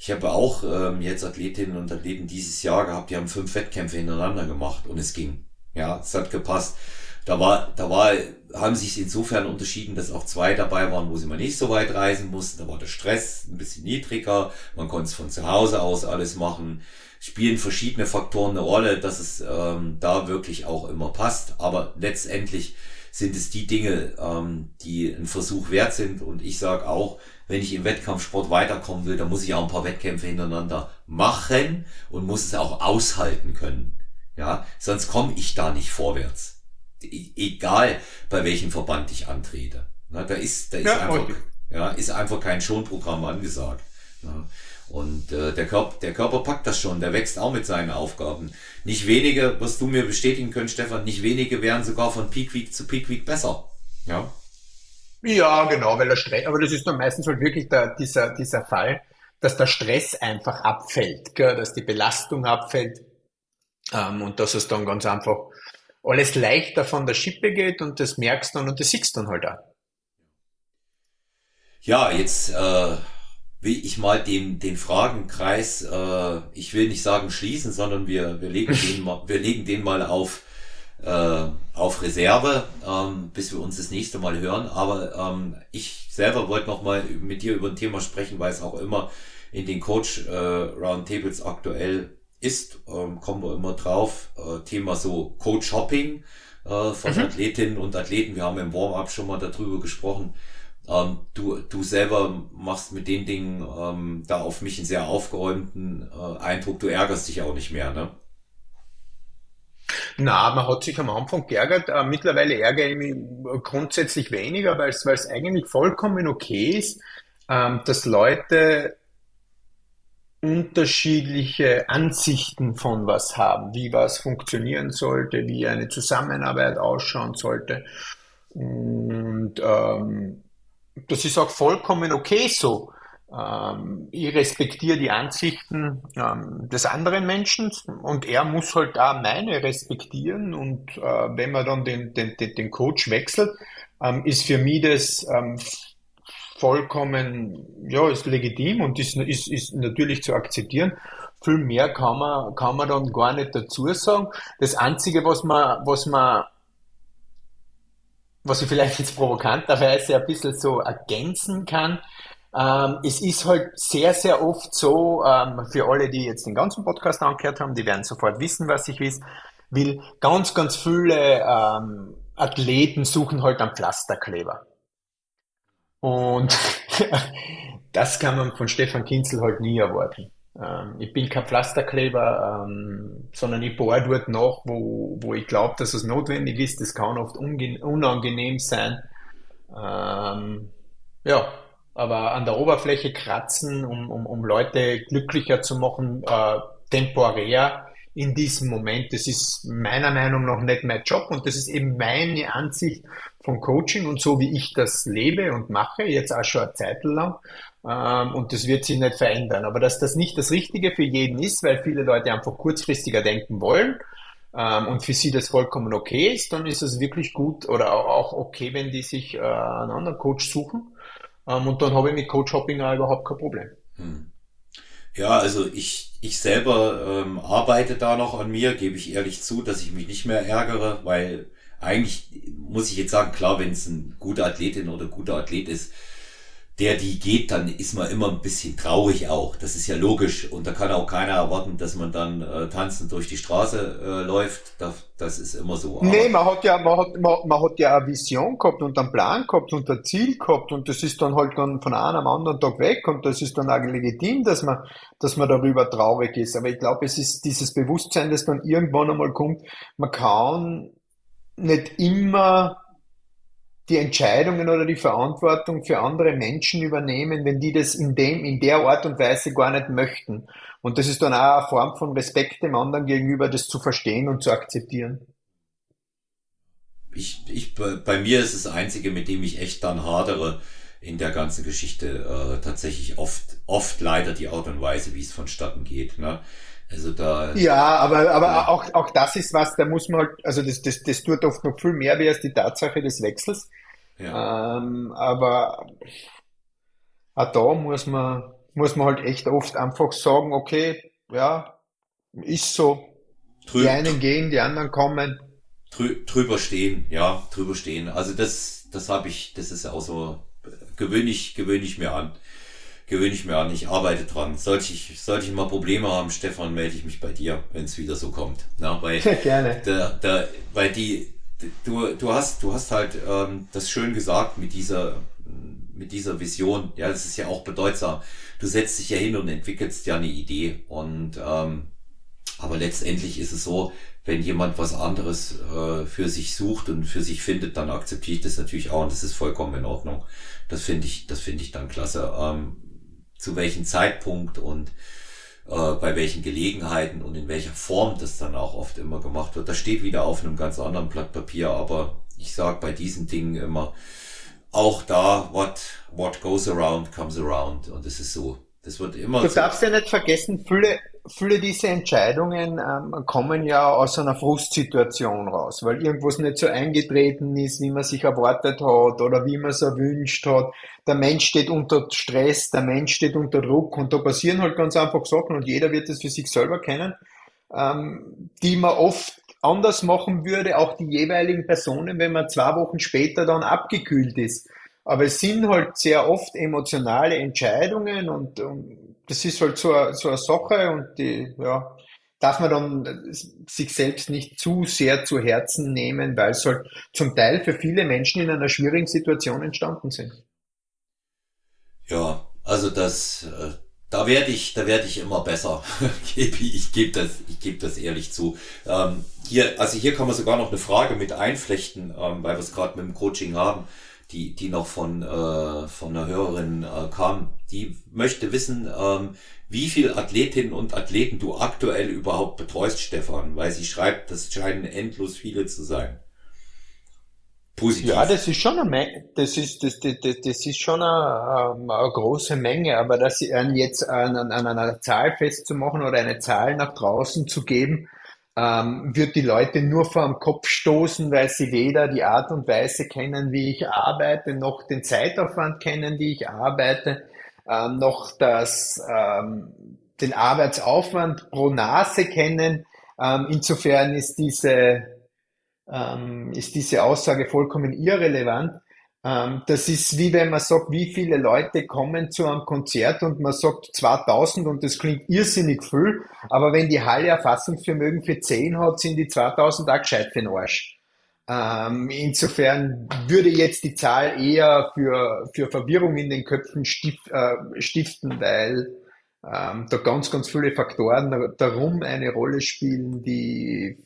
Ich habe auch ähm, jetzt Athletinnen und Athleten dieses Jahr gehabt, die haben fünf Wettkämpfe hintereinander gemacht und es ging. Ja, es hat gepasst. Da war, da war, haben sich insofern unterschieden, dass auch zwei dabei waren, wo sie mal nicht so weit reisen mussten. Da war der Stress ein bisschen niedriger. Man konnte es von zu Hause aus alles machen. Spielen verschiedene Faktoren eine Rolle, dass es ähm, da wirklich auch immer passt. Aber letztendlich sind es die Dinge, ähm, die ein Versuch wert sind. Und ich sage auch, wenn ich im Wettkampfsport weiterkommen will, dann muss ich auch ein paar Wettkämpfe hintereinander machen und muss es auch aushalten können. Ja, sonst komme ich da nicht vorwärts. E egal bei welchem Verband ich antrete. Na, da ist, da ist ja, einfach, ja, ist einfach kein Schonprogramm angesagt. Ja. Und äh, der, Körper, der Körper packt das schon, der wächst auch mit seinen Aufgaben. Nicht wenige, was du mir bestätigen könntest, Stefan, nicht wenige werden sogar von Peak Week zu Peak Week besser. Ja. Ja, genau, weil der Stress, aber das ist dann meistens halt wirklich der, dieser, dieser Fall, dass der Stress einfach abfällt, gell? dass die Belastung abfällt ähm, und dass es dann ganz einfach alles leichter von der Schippe geht und das merkst dann und das siehst dann halt auch. Ja, jetzt äh, will ich mal den, den Fragenkreis, äh, ich will nicht sagen schließen, sondern wir, wir, legen, den mal, wir legen den mal auf, äh, auf Reserve, ähm, bis wir uns das nächste Mal hören. Aber ähm, ich selber wollte noch mal mit dir über ein Thema sprechen, weil es auch immer in den Coach äh, Roundtables aktuell ist. Ähm, kommen wir immer drauf. Äh, Thema so Coach Hopping äh, von mhm. Athletinnen und Athleten. Wir haben im Warm-up schon mal darüber gesprochen ähm, du, du selber machst mit den Dingen ähm, da auf mich einen sehr aufgeräumten äh, Eindruck. Du ärgerst dich auch nicht mehr, ne? Na, man hat sich am Anfang geärgert. Äh, mittlerweile ärgere ich mich grundsätzlich weniger, weil es, eigentlich vollkommen okay ist, ähm, dass Leute unterschiedliche Ansichten von was haben, wie was funktionieren sollte, wie eine Zusammenarbeit ausschauen sollte. Und ähm, das ist auch vollkommen okay so. Ähm, ich respektiere die Ansichten ähm, des anderen Menschen und er muss halt auch meine respektieren. Und äh, wenn man dann den, den, den Coach wechselt, ähm, ist für mich das ähm, vollkommen, ja, ist legitim und ist, ist, ist natürlich zu akzeptieren. viel mehr kann man, kann man dann gar nicht dazu sagen. Das Einzige, was man, was man, was ich vielleicht jetzt provokanterweise ein bisschen so ergänzen kann, ähm, es ist halt sehr, sehr oft so, ähm, für alle, die jetzt den ganzen Podcast angehört haben, die werden sofort wissen, was ich will. Ganz, ganz viele ähm, Athleten suchen halt einen Pflasterkleber. Und das kann man von Stefan Kinzel halt nie erwarten. Ähm, ich bin kein Pflasterkleber, ähm, sondern ich bohre dort nach, wo, wo ich glaube, dass es notwendig ist. Das kann oft unangenehm sein. Ähm, ja, aber an der Oberfläche kratzen, um, um, um Leute glücklicher zu machen, äh, temporär in diesem Moment, das ist meiner Meinung nach nicht mein Job und das ist eben meine Ansicht von Coaching und so wie ich das lebe und mache, jetzt auch schon eine Zeit lang. Ähm, und das wird sich nicht verändern. Aber dass das nicht das Richtige für jeden ist, weil viele Leute einfach kurzfristiger denken wollen, ähm, und für sie das vollkommen okay ist, dann ist es wirklich gut oder auch okay, wenn die sich äh, einen anderen Coach suchen. Ähm, und dann habe ich mit Coach Hopping auch überhaupt kein Problem. Hm. Ja, also ich, ich selber ähm, arbeite da noch an mir, gebe ich ehrlich zu, dass ich mich nicht mehr ärgere, weil eigentlich muss ich jetzt sagen, klar, wenn es ein guter Athletin oder guter Athlet ist, der die geht, dann ist man immer ein bisschen traurig auch. Das ist ja logisch. Und da kann auch keiner erwarten, dass man dann äh, tanzend durch die Straße äh, läuft. Das, das ist immer so. Aber nee, man hat ja, man hat, man, man hat ja eine Vision gehabt und einen Plan gehabt und ein Ziel gehabt und das ist dann halt dann von einem anderen Tag weg und das ist dann auch legitim, dass man, dass man darüber traurig ist. Aber ich glaube, es ist dieses Bewusstsein, das dann irgendwann einmal kommt. Man kann nicht immer die Entscheidungen oder die Verantwortung für andere Menschen übernehmen, wenn die das in dem, in der Art und Weise gar nicht möchten. Und das ist dann auch eine Form von Respekt dem anderen gegenüber, das zu verstehen und zu akzeptieren. Ich, ich, bei mir ist das Einzige, mit dem ich echt dann hadere in der ganzen Geschichte, äh, tatsächlich oft, oft leider die Art und Weise, wie es vonstatten geht. Ne? Also da. Ja, aber, aber ja. Auch, auch das ist was, da muss man halt, also das, das, das tut oft noch viel mehr wie als die Tatsache des Wechsels. Ja. Ähm, aber auch da muss man, muss man halt echt oft einfach sagen, okay, ja, ist so. Trü die einen gehen, die anderen kommen. Trü drüber stehen, ja, drüber stehen. Also das, das habe ich, das ist auch so, gewöhne ich, gewöhne ich mir an gewöhne ich mir an, ich arbeite dran. Sollte ich, sollte ich mal Probleme haben, Stefan, melde ich mich bei dir, wenn es wieder so kommt. Na, weil, Gerne. Da, da, weil die, du, du hast, du hast halt ähm, das schön gesagt mit dieser, mit dieser Vision. Ja, das ist ja auch bedeutsam. Du setzt dich ja hin und entwickelst ja eine Idee. Und ähm, aber letztendlich ist es so, wenn jemand was anderes äh, für sich sucht und für sich findet, dann akzeptiere ich das natürlich auch und das ist vollkommen in Ordnung. Das finde ich, das finde ich dann klasse. Ähm, zu welchem Zeitpunkt und äh, bei welchen Gelegenheiten und in welcher Form das dann auch oft immer gemacht wird. Das steht wieder auf einem ganz anderen Blatt Papier, aber ich sage bei diesen Dingen immer, auch da, what, what goes around comes around. Und es ist so. Das wird immer. Du so. darfst ja nicht vergessen, viele, viele dieser Entscheidungen ähm, kommen ja aus einer Frustsituation raus, weil irgendwas nicht so eingetreten ist, wie man sich erwartet hat oder wie man es erwünscht hat. Der Mensch steht unter Stress, der Mensch steht unter Druck und da passieren halt ganz einfach Sachen und jeder wird es für sich selber kennen, ähm, die man oft anders machen würde, auch die jeweiligen Personen, wenn man zwei Wochen später dann abgekühlt ist. Aber es sind halt sehr oft emotionale Entscheidungen und, und das ist halt so, eine, so eine Sache und die, ja, darf man dann sich selbst nicht zu sehr zu Herzen nehmen, weil es halt zum Teil für viele Menschen in einer schwierigen Situation entstanden sind. Ja, also das, äh, da werde ich, da werde ich immer besser. ich gebe das, ich gebe das ehrlich zu. Ähm, hier, also hier kann man sogar noch eine Frage mit einflechten, ähm, weil wir es gerade mit dem Coaching haben die, die noch von, äh, von einer Hörerin äh, kam, die möchte wissen, ähm, wie viel Athletinnen und Athleten du aktuell überhaupt betreust, Stefan, weil sie schreibt, das scheinen endlos viele zu sein. Positiv. Ja, das ist schon eine Menge, das ist, das, das, das ist schon eine, ähm, eine große Menge, aber das jetzt an, an einer Zahl festzumachen oder eine Zahl nach draußen zu geben, ähm, wird die Leute nur vor den Kopf stoßen, weil sie weder die Art und Weise kennen, wie ich arbeite, noch den Zeitaufwand kennen, wie ich arbeite, ähm, noch das, ähm, den Arbeitsaufwand pro Nase kennen. Ähm, insofern ist diese, ähm, ist diese Aussage vollkommen irrelevant. Ähm, das ist wie wenn man sagt, wie viele Leute kommen zu einem Konzert und man sagt 2000 und das klingt irrsinnig viel, aber wenn die Halle Erfassungsvermögen für 10 hat, sind die 2000 auch gescheit für den Arsch. Ähm, insofern würde jetzt die Zahl eher für, für Verwirrung in den Köpfen äh, stiften, weil ähm, da ganz, ganz viele Faktoren darum eine Rolle spielen, die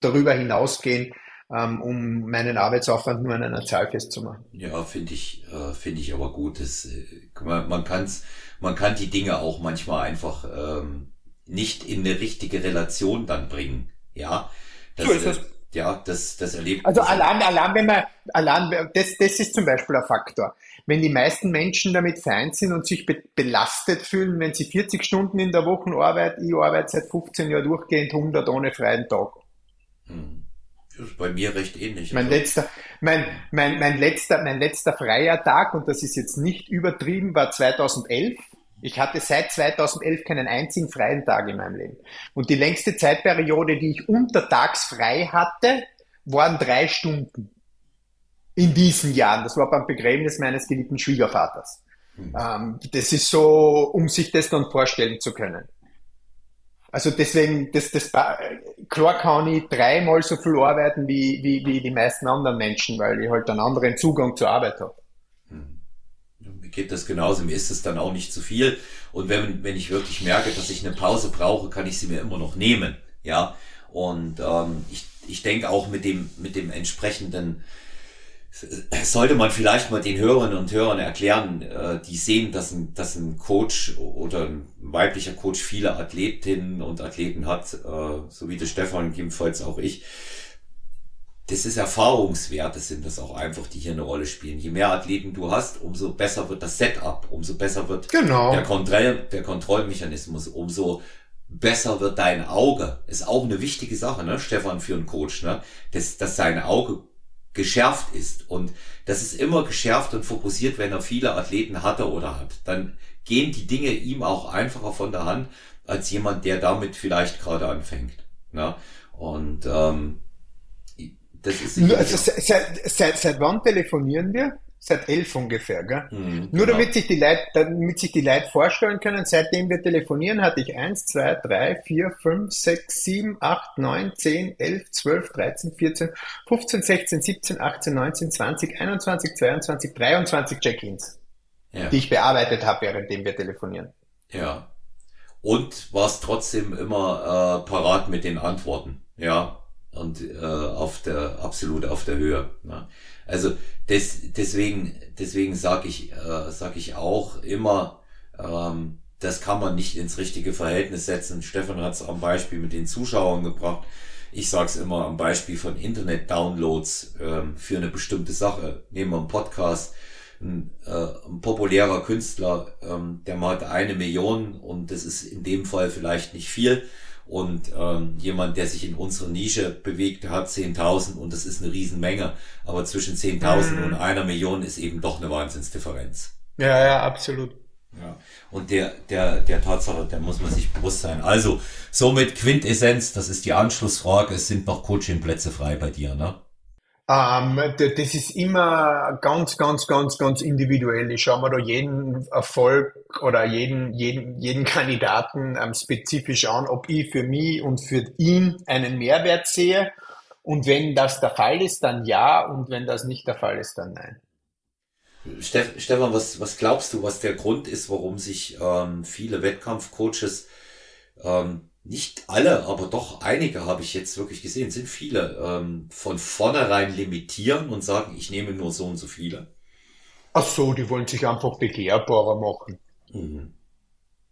darüber hinausgehen, ähm, um meinen Arbeitsaufwand nur an einer Zahl festzumachen. Ja, finde ich, äh, finde ich aber gut. Das, äh, man, man, kann's, man kann die Dinge auch manchmal einfach ähm, nicht in eine richtige Relation dann bringen. Ja, das, so ist es. Äh, ja, das, das erlebt. Also allein, allein wenn man, allein, das, das ist zum Beispiel ein Faktor. Wenn die meisten Menschen damit fein sind und sich be belastet fühlen, wenn sie 40 Stunden in der Woche arbeiten, ich arbeite seit 15 Jahren durchgehend 100 ohne freien Tag. Hm. Das ist bei mir recht ähnlich. Mein also. letzter, mein, mein, mein letzter, mein letzter freier Tag, und das ist jetzt nicht übertrieben, war 2011. Ich hatte seit 2011 keinen einzigen freien Tag in meinem Leben. Und die längste Zeitperiode, die ich untertags frei hatte, waren drei Stunden. In diesen Jahren. Das war beim Begräbnis meines geliebten Schwiegervaters. Mhm. Ähm, das ist so, um sich das dann vorstellen zu können. Also deswegen, das, das, klar kann ich dreimal so viel arbeiten wie, wie, wie die meisten anderen Menschen, weil ich halt einen anderen Zugang zur Arbeit habe. Mir geht das genauso, mir ist es dann auch nicht zu viel. Und wenn, wenn ich wirklich merke, dass ich eine Pause brauche, kann ich sie mir immer noch nehmen. Ja. Und ähm, ich, ich denke auch mit dem, mit dem entsprechenden sollte man vielleicht mal den Hörerinnen und Hörern erklären, äh, die sehen, dass ein, dass ein Coach oder ein weiblicher Coach viele Athletinnen und Athleten hat, äh, so wie der Stefan, jedenfalls auch ich das ist Erfahrungswerte sind das auch einfach, die hier eine Rolle spielen. Je mehr Athleten du hast, umso besser wird das Setup, umso besser wird genau. der, Kontroll, der Kontrollmechanismus, umso besser wird dein Auge. Ist auch eine wichtige Sache, ne, Stefan, für einen Coach, ne, dass, dass sein Auge geschärft ist. Und das ist immer geschärft und fokussiert, wenn er viele Athleten hatte oder hat. Dann gehen die Dinge ihm auch einfacher von der Hand, als jemand, der damit vielleicht gerade anfängt. Ne? Und ähm, das ist also seit, seit, seit wann telefonieren wir? Seit elf ungefähr, gell? Mhm, Nur genau. damit sich die Leute, damit sich die Leute vorstellen können, seitdem wir telefonieren, hatte ich eins, zwei, drei, vier, fünf, sechs, sieben, acht, neun, zehn, elf, zwölf, dreizehn, vierzehn, fünfzehn, sechzehn, siebzehn, achtzehn, neunzehn, zwanzig, einundzwanzig, zweiundzwanzig, dreiundzwanzig Check-ins, ja. die ich bearbeitet habe, währenddem wir telefonieren. Ja. Und warst trotzdem immer äh, parat mit den Antworten. Ja, und äh, auf der absolut auf der Höhe. Ne? Also des, deswegen deswegen sage ich äh, sag ich auch immer, ähm, das kann man nicht ins richtige Verhältnis setzen. Stefan hat es am Beispiel mit den Zuschauern gebracht. Ich sage es immer am Beispiel von Internet-Downloads ähm, für eine bestimmte Sache. Nehmen wir einen Podcast. Ein, äh, ein populärer Künstler, ähm, der macht eine Million und das ist in dem Fall vielleicht nicht viel und ähm, jemand, der sich in unserer Nische bewegt, hat 10.000 und das ist eine Riesenmenge. Aber zwischen 10.000 mhm. und einer Million ist eben doch eine Wahnsinnsdifferenz. Ja, ja, absolut. Ja. Und der, der, der Tatsache, der muss man sich bewusst sein. Also, somit Quintessenz, das ist die Anschlussfrage, es sind noch Coachingplätze frei bei dir, ne? Ähm, das ist immer ganz, ganz, ganz, ganz individuell. Ich schaue mir da jeden Erfolg oder jeden, jeden, jeden Kandidaten ähm, spezifisch an, ob ich für mich und für ihn einen Mehrwert sehe. Und wenn das der Fall ist, dann ja. Und wenn das nicht der Fall ist, dann nein. Stefan, was, was glaubst du, was der Grund ist, warum sich ähm, viele Wettkampfcoaches ähm, nicht alle, aber doch einige habe ich jetzt wirklich gesehen, sind viele, ähm, von vornherein limitieren und sagen, ich nehme nur so und so viele. Ach so, die wollen sich einfach begehrbarer machen. Mhm.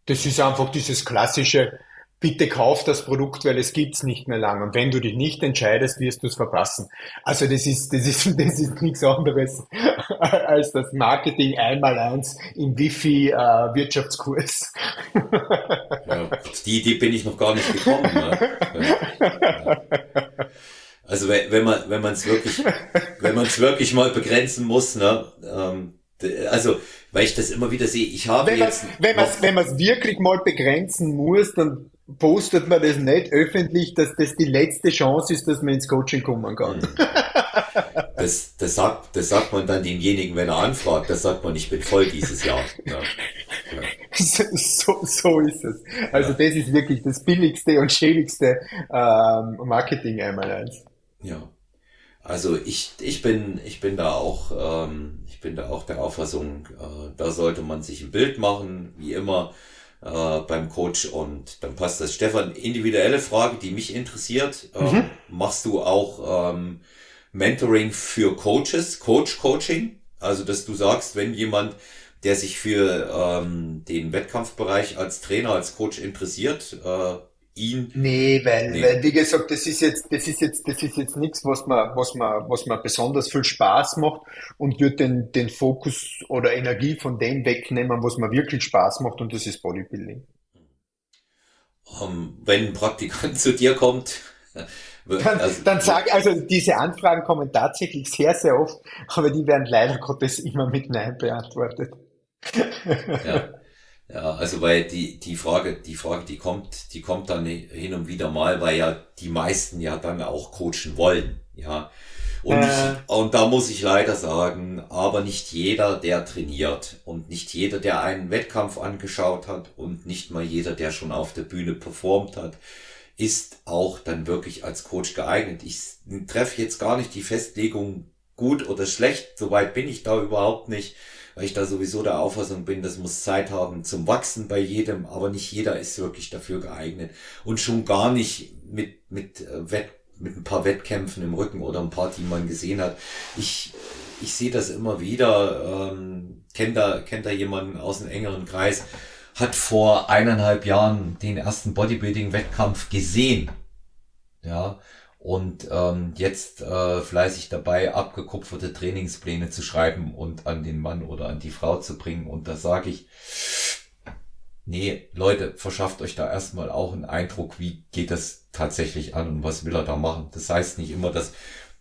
Das ist einfach dieses klassische, bitte kauf das Produkt, weil es gibt's nicht mehr lang. Und wenn du dich nicht entscheidest, wirst du es verpassen. Also das ist, das ist, das ist nichts anderes als das Marketing einmal eins im Wifi äh, Wirtschaftskurs. ja, die Idee bin ich noch gar nicht gekommen. Ne? Also wenn man wenn man es wirklich wenn man es wirklich mal begrenzen muss, ne, ähm, also weil ich das immer wieder sehe. Ich habe wenn jetzt. Wenn man es man's wirklich mal begrenzen muss, dann postet man das nicht öffentlich, dass das die letzte Chance ist, dass man ins Coaching kommen kann. Mhm. Das, das, sagt, das sagt man dann demjenigen, wenn er anfragt. Das sagt man, ich bin voll dieses Jahr. Ja. Ja. So, so ist es. Also ja. das ist wirklich das billigste und schädigste ähm, Marketing einmal eins. Ja. Also ich, ich bin, ich bin da auch, ähm, ich bin da auch der Auffassung, äh, da sollte man sich ein Bild machen, wie immer äh, beim Coach und dann passt das. Stefan, individuelle Frage, die mich interessiert. Ähm, mhm. Machst du auch ähm, Mentoring für Coaches, Coach-Coaching? Also, dass du sagst, wenn jemand, der sich für ähm, den Wettkampfbereich als Trainer, als Coach interessiert, äh, ihn. Nee, weil, nee. weil wie gesagt, das ist jetzt, das ist jetzt, das ist jetzt nichts, was man, was man, was man besonders viel Spaß macht und wird den, den Fokus oder Energie von dem wegnehmen, was man wirklich Spaß macht und das ist Bodybuilding. Um, ähm, wenn ein Praktikant zu dir kommt, dann, also, dann sag, also diese Anfragen kommen tatsächlich sehr, sehr oft, aber die werden leider Gottes immer mit Nein beantwortet. Ja. Ja, also weil die, die Frage, die Frage, die kommt, die kommt dann hin und wieder mal, weil ja die meisten ja dann auch coachen wollen, ja. Und, äh. ich, und da muss ich leider sagen, aber nicht jeder, der trainiert und nicht jeder, der einen Wettkampf angeschaut hat und nicht mal jeder, der schon auf der Bühne performt hat, ist auch dann wirklich als Coach geeignet. Ich treffe jetzt gar nicht die Festlegung gut oder schlecht, soweit bin ich da überhaupt nicht weil ich da sowieso der Auffassung bin, das muss Zeit haben zum Wachsen bei jedem, aber nicht jeder ist wirklich dafür geeignet und schon gar nicht mit, mit äh, Wett, mit ein paar Wettkämpfen im Rücken oder ein paar, die man gesehen hat. Ich, ich sehe das immer wieder, ähm, kennt da, kennt da jemanden aus einem engeren Kreis, hat vor eineinhalb Jahren den ersten Bodybuilding-Wettkampf gesehen. Ja, und ähm, jetzt äh, fleißig dabei, abgekupferte Trainingspläne zu schreiben und an den Mann oder an die Frau zu bringen. Und da sage ich, nee, Leute, verschafft euch da erstmal auch einen Eindruck, wie geht das tatsächlich an und was will er da machen. Das heißt nicht immer, dass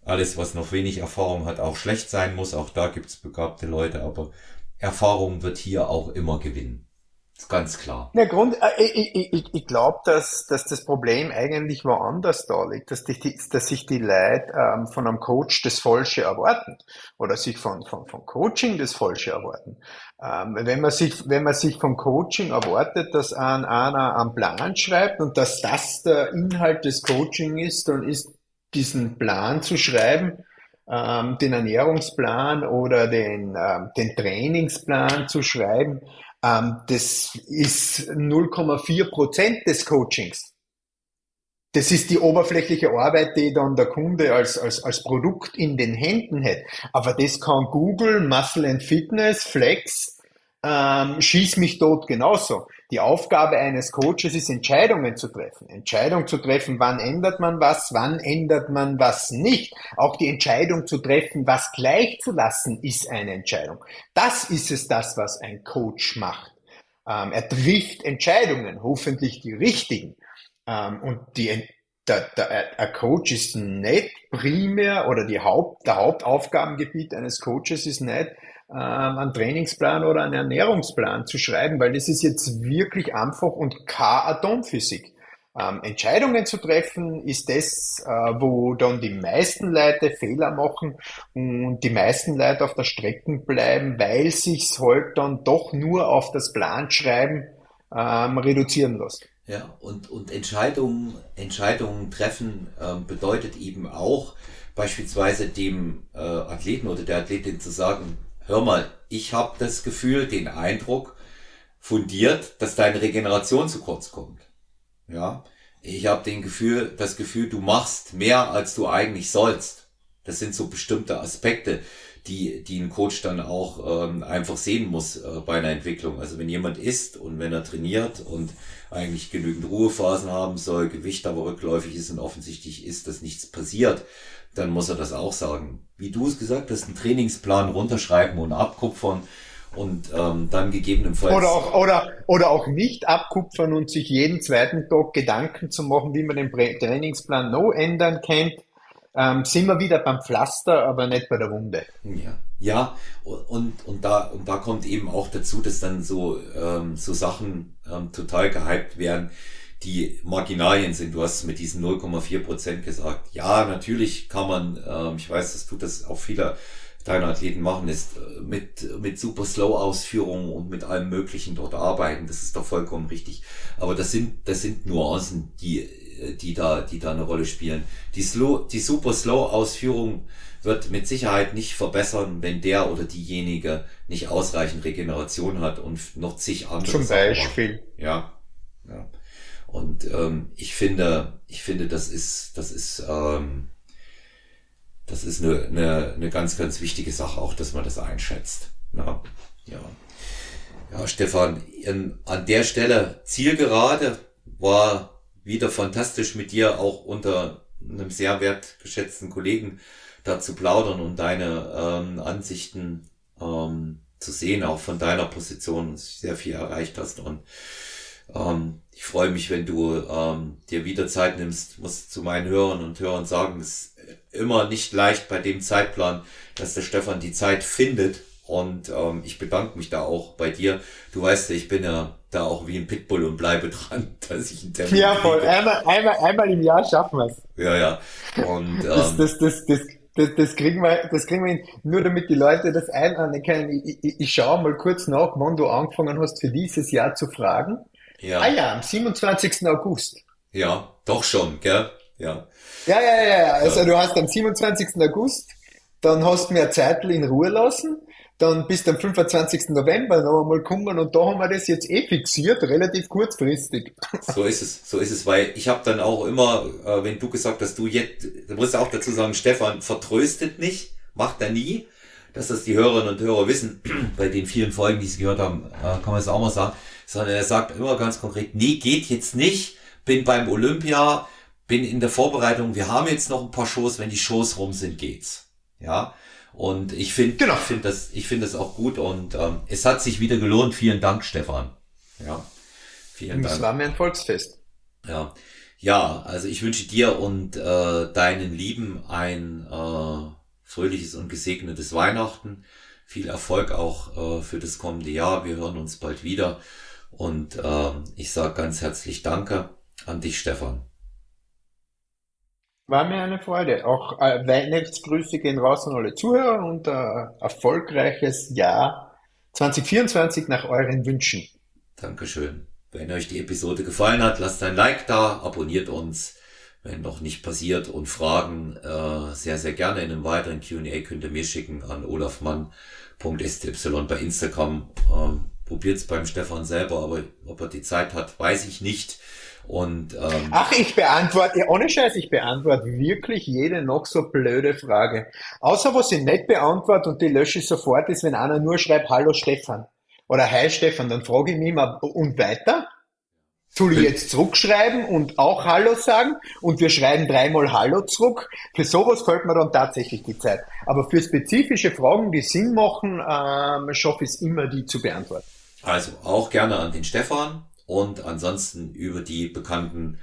alles, was noch wenig Erfahrung hat, auch schlecht sein muss. Auch da gibt's begabte Leute, aber Erfahrung wird hier auch immer gewinnen. Ist ganz klar. Ja, Grund, äh, ich, ich, ich glaube, dass, dass das Problem eigentlich woanders da liegt, dass, die, dass sich die Leute ähm, von einem Coach das Falsche erwarten oder sich von, von, von Coaching das Falsche erwarten. Ähm, wenn, man sich, wenn man sich vom Coaching erwartet, dass ein, einer einen Plan schreibt und dass das der Inhalt des Coaching ist, dann ist diesen Plan zu schreiben, ähm, den Ernährungsplan oder den, ähm, den Trainingsplan zu schreiben, das ist 0,4 Prozent des Coachings. Das ist die oberflächliche Arbeit, die dann der Kunde als, als, als Produkt in den Händen hat. Aber das kann Google, Muscle and Fitness, Flex, ähm, schieß mich tot genauso. Die Aufgabe eines Coaches ist, Entscheidungen zu treffen. Entscheidung zu treffen, wann ändert man was, wann ändert man was nicht. Auch die Entscheidung zu treffen, was gleich zu lassen, ist eine Entscheidung. Das ist es das, was ein Coach macht. Ähm, er trifft Entscheidungen, hoffentlich die richtigen. Ähm, und die, der, der, ein Coach ist nicht primär oder die Haupt, der Hauptaufgabengebiet eines Coaches ist nicht, ähm, einen Trainingsplan oder einen Ernährungsplan zu schreiben, weil das ist jetzt wirklich einfach und keine Atomphysik. Ähm, Entscheidungen zu treffen ist das, äh, wo dann die meisten Leute Fehler machen und die meisten Leute auf der Strecke bleiben, weil sich's halt dann doch nur auf das Planschreiben ähm, reduzieren lässt. Ja, und, und Entscheidungen, Entscheidungen treffen ähm, bedeutet eben auch, beispielsweise dem äh, Athleten oder der Athletin zu sagen, hör mal, ich habe das Gefühl, den Eindruck fundiert, dass deine Regeneration zu kurz kommt. Ja, ich habe den Gefühl, das Gefühl, du machst mehr, als du eigentlich sollst. Das sind so bestimmte Aspekte, die, die ein Coach dann auch ähm, einfach sehen muss äh, bei einer Entwicklung. Also wenn jemand isst und wenn er trainiert und eigentlich genügend Ruhephasen haben soll, Gewicht aber rückläufig ist und offensichtlich ist, dass nichts passiert, dann muss er das auch sagen. Wie du es gesagt hast, einen Trainingsplan runterschreiben und abkupfern und ähm, dann gegebenenfalls. Oder auch, oder, oder auch nicht abkupfern und sich jeden zweiten Tag Gedanken zu machen, wie man den Trainingsplan noch ändern kann. Ähm, sind wir wieder beim Pflaster, aber nicht bei der Wunde. Ja, Ja, und, und, da, und da kommt eben auch dazu, dass dann so, ähm, so Sachen ähm, total gehypt werden, die Marginalien sind. Du hast mit diesen 0,4 Prozent gesagt. Ja, natürlich kann man, ähm, ich weiß, das tut das auch viele deiner Athleten machen, ist äh, mit, mit super Slow-Ausführungen und mit allem Möglichen dort arbeiten. Das ist doch vollkommen richtig. Aber das sind, das sind Nuancen, die, die da, die da eine Rolle spielen. Die Slow, die super Slow-Ausführung wird mit Sicherheit nicht verbessern, wenn der oder diejenige nicht ausreichend Regeneration hat und noch zig andere. Zum Beispiel. Ja. ja. Und ähm, ich finde, ich finde, das ist, das ist, ähm, das ist eine, eine, eine ganz, ganz wichtige Sache, auch dass man das einschätzt. Na, ja. Ja, Stefan, in, an der Stelle Zielgerade war wieder fantastisch mit dir auch unter einem sehr wertgeschätzten Kollegen da zu plaudern und deine ähm, Ansichten ähm, zu sehen, auch von deiner Position sehr viel erreicht hast. Und ähm, ich freue mich, wenn du ähm, dir wieder Zeit nimmst, muss zu meinen Hörern und Hörern sagen, es ist immer nicht leicht bei dem Zeitplan, dass der Stefan die Zeit findet. Und ähm, ich bedanke mich da auch bei dir. Du weißt ja, ich bin ja da auch wie ein Pitbull und bleibe dran, dass ich einen Termin Ja, voll. Einmal, einmal, einmal im Jahr schaffen wir es. Ja, ja. Und, ähm, das, das, das, das, das, das kriegen wir, das kriegen wir hin. Nur damit die Leute das einordnen können. Ich, ich, ich schaue mal kurz nach, wann du angefangen hast, für dieses Jahr zu fragen. Ja. Ah ja, am 27. August. Ja, doch schon, gell? Ja. Ja, ja, ja, ja. Also ja. du hast am 27. August, dann hast du mir eine Zeit in Ruhe lassen, dann bis am 25. November noch einmal kommen und da haben wir das jetzt eh fixiert, relativ kurzfristig. So ist es, so ist es, weil ich habe dann auch immer, äh, wenn du gesagt hast, du jetzt, du musst auch dazu sagen, Stefan vertröstet nicht, macht er nie, dass das die Hörerinnen und Hörer wissen, bei den vielen Folgen, die sie gehört haben, äh, kann man es auch mal sagen, sondern er sagt immer ganz konkret, nee, geht jetzt nicht, bin beim Olympia, bin in der Vorbereitung, wir haben jetzt noch ein paar Shows, wenn die Shows rum sind, geht's. Ja, und ich finde, genau. ich finde das, ich finde das auch gut und ähm, es hat sich wieder gelohnt. Vielen Dank, Stefan. Ja, vielen Dank. Es war mir ein Volksfest. Ja, ja, also ich wünsche dir und äh, deinen Lieben ein äh, fröhliches und gesegnetes Weihnachten. Viel Erfolg auch äh, für das kommende Jahr. Wir hören uns bald wieder und äh, ich sage ganz herzlich Danke an dich, Stefan. War mir eine Freude. Auch äh, Weihnachtsgrüße gehen raus an alle Zuhörer und äh, erfolgreiches Jahr 2024 nach euren Wünschen. Dankeschön. Wenn euch die Episode gefallen hat, lasst ein Like da, abonniert uns, wenn noch nicht passiert und Fragen äh, sehr, sehr gerne in einem weiteren Q&A könnt ihr mir schicken an olafmann.sty bei Instagram. Ähm, Probiert's beim Stefan selber, aber ob er die Zeit hat, weiß ich nicht. Und, ähm, Ach, ich beantworte, ohne Scheiß, ich beantworte wirklich jede noch so blöde Frage. Außer was ich nicht beantworte und die lösche ich sofort, ist, wenn einer nur schreibt, Hallo Stefan. Oder Hi Stefan, dann frage ich mich immer, und weiter? Soll ich jetzt zurückschreiben und auch Hallo sagen? Und wir schreiben dreimal Hallo zurück. Für sowas fällt mir dann tatsächlich die Zeit. Aber für spezifische Fragen, die Sinn machen, ähm, schaffe ich es immer, die zu beantworten. Also auch gerne an den Stefan und ansonsten über die bekannten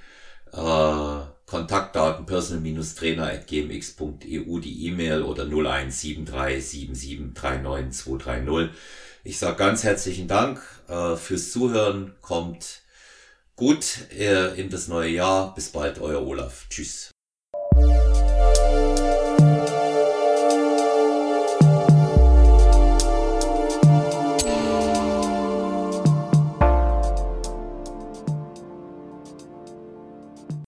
äh, Kontaktdaten personal-trainer.gmx.eu die E-Mail oder 01737739230. Ich sage ganz herzlichen Dank äh, fürs Zuhören. Kommt gut äh, in das neue Jahr. Bis bald, euer Olaf. Tschüss.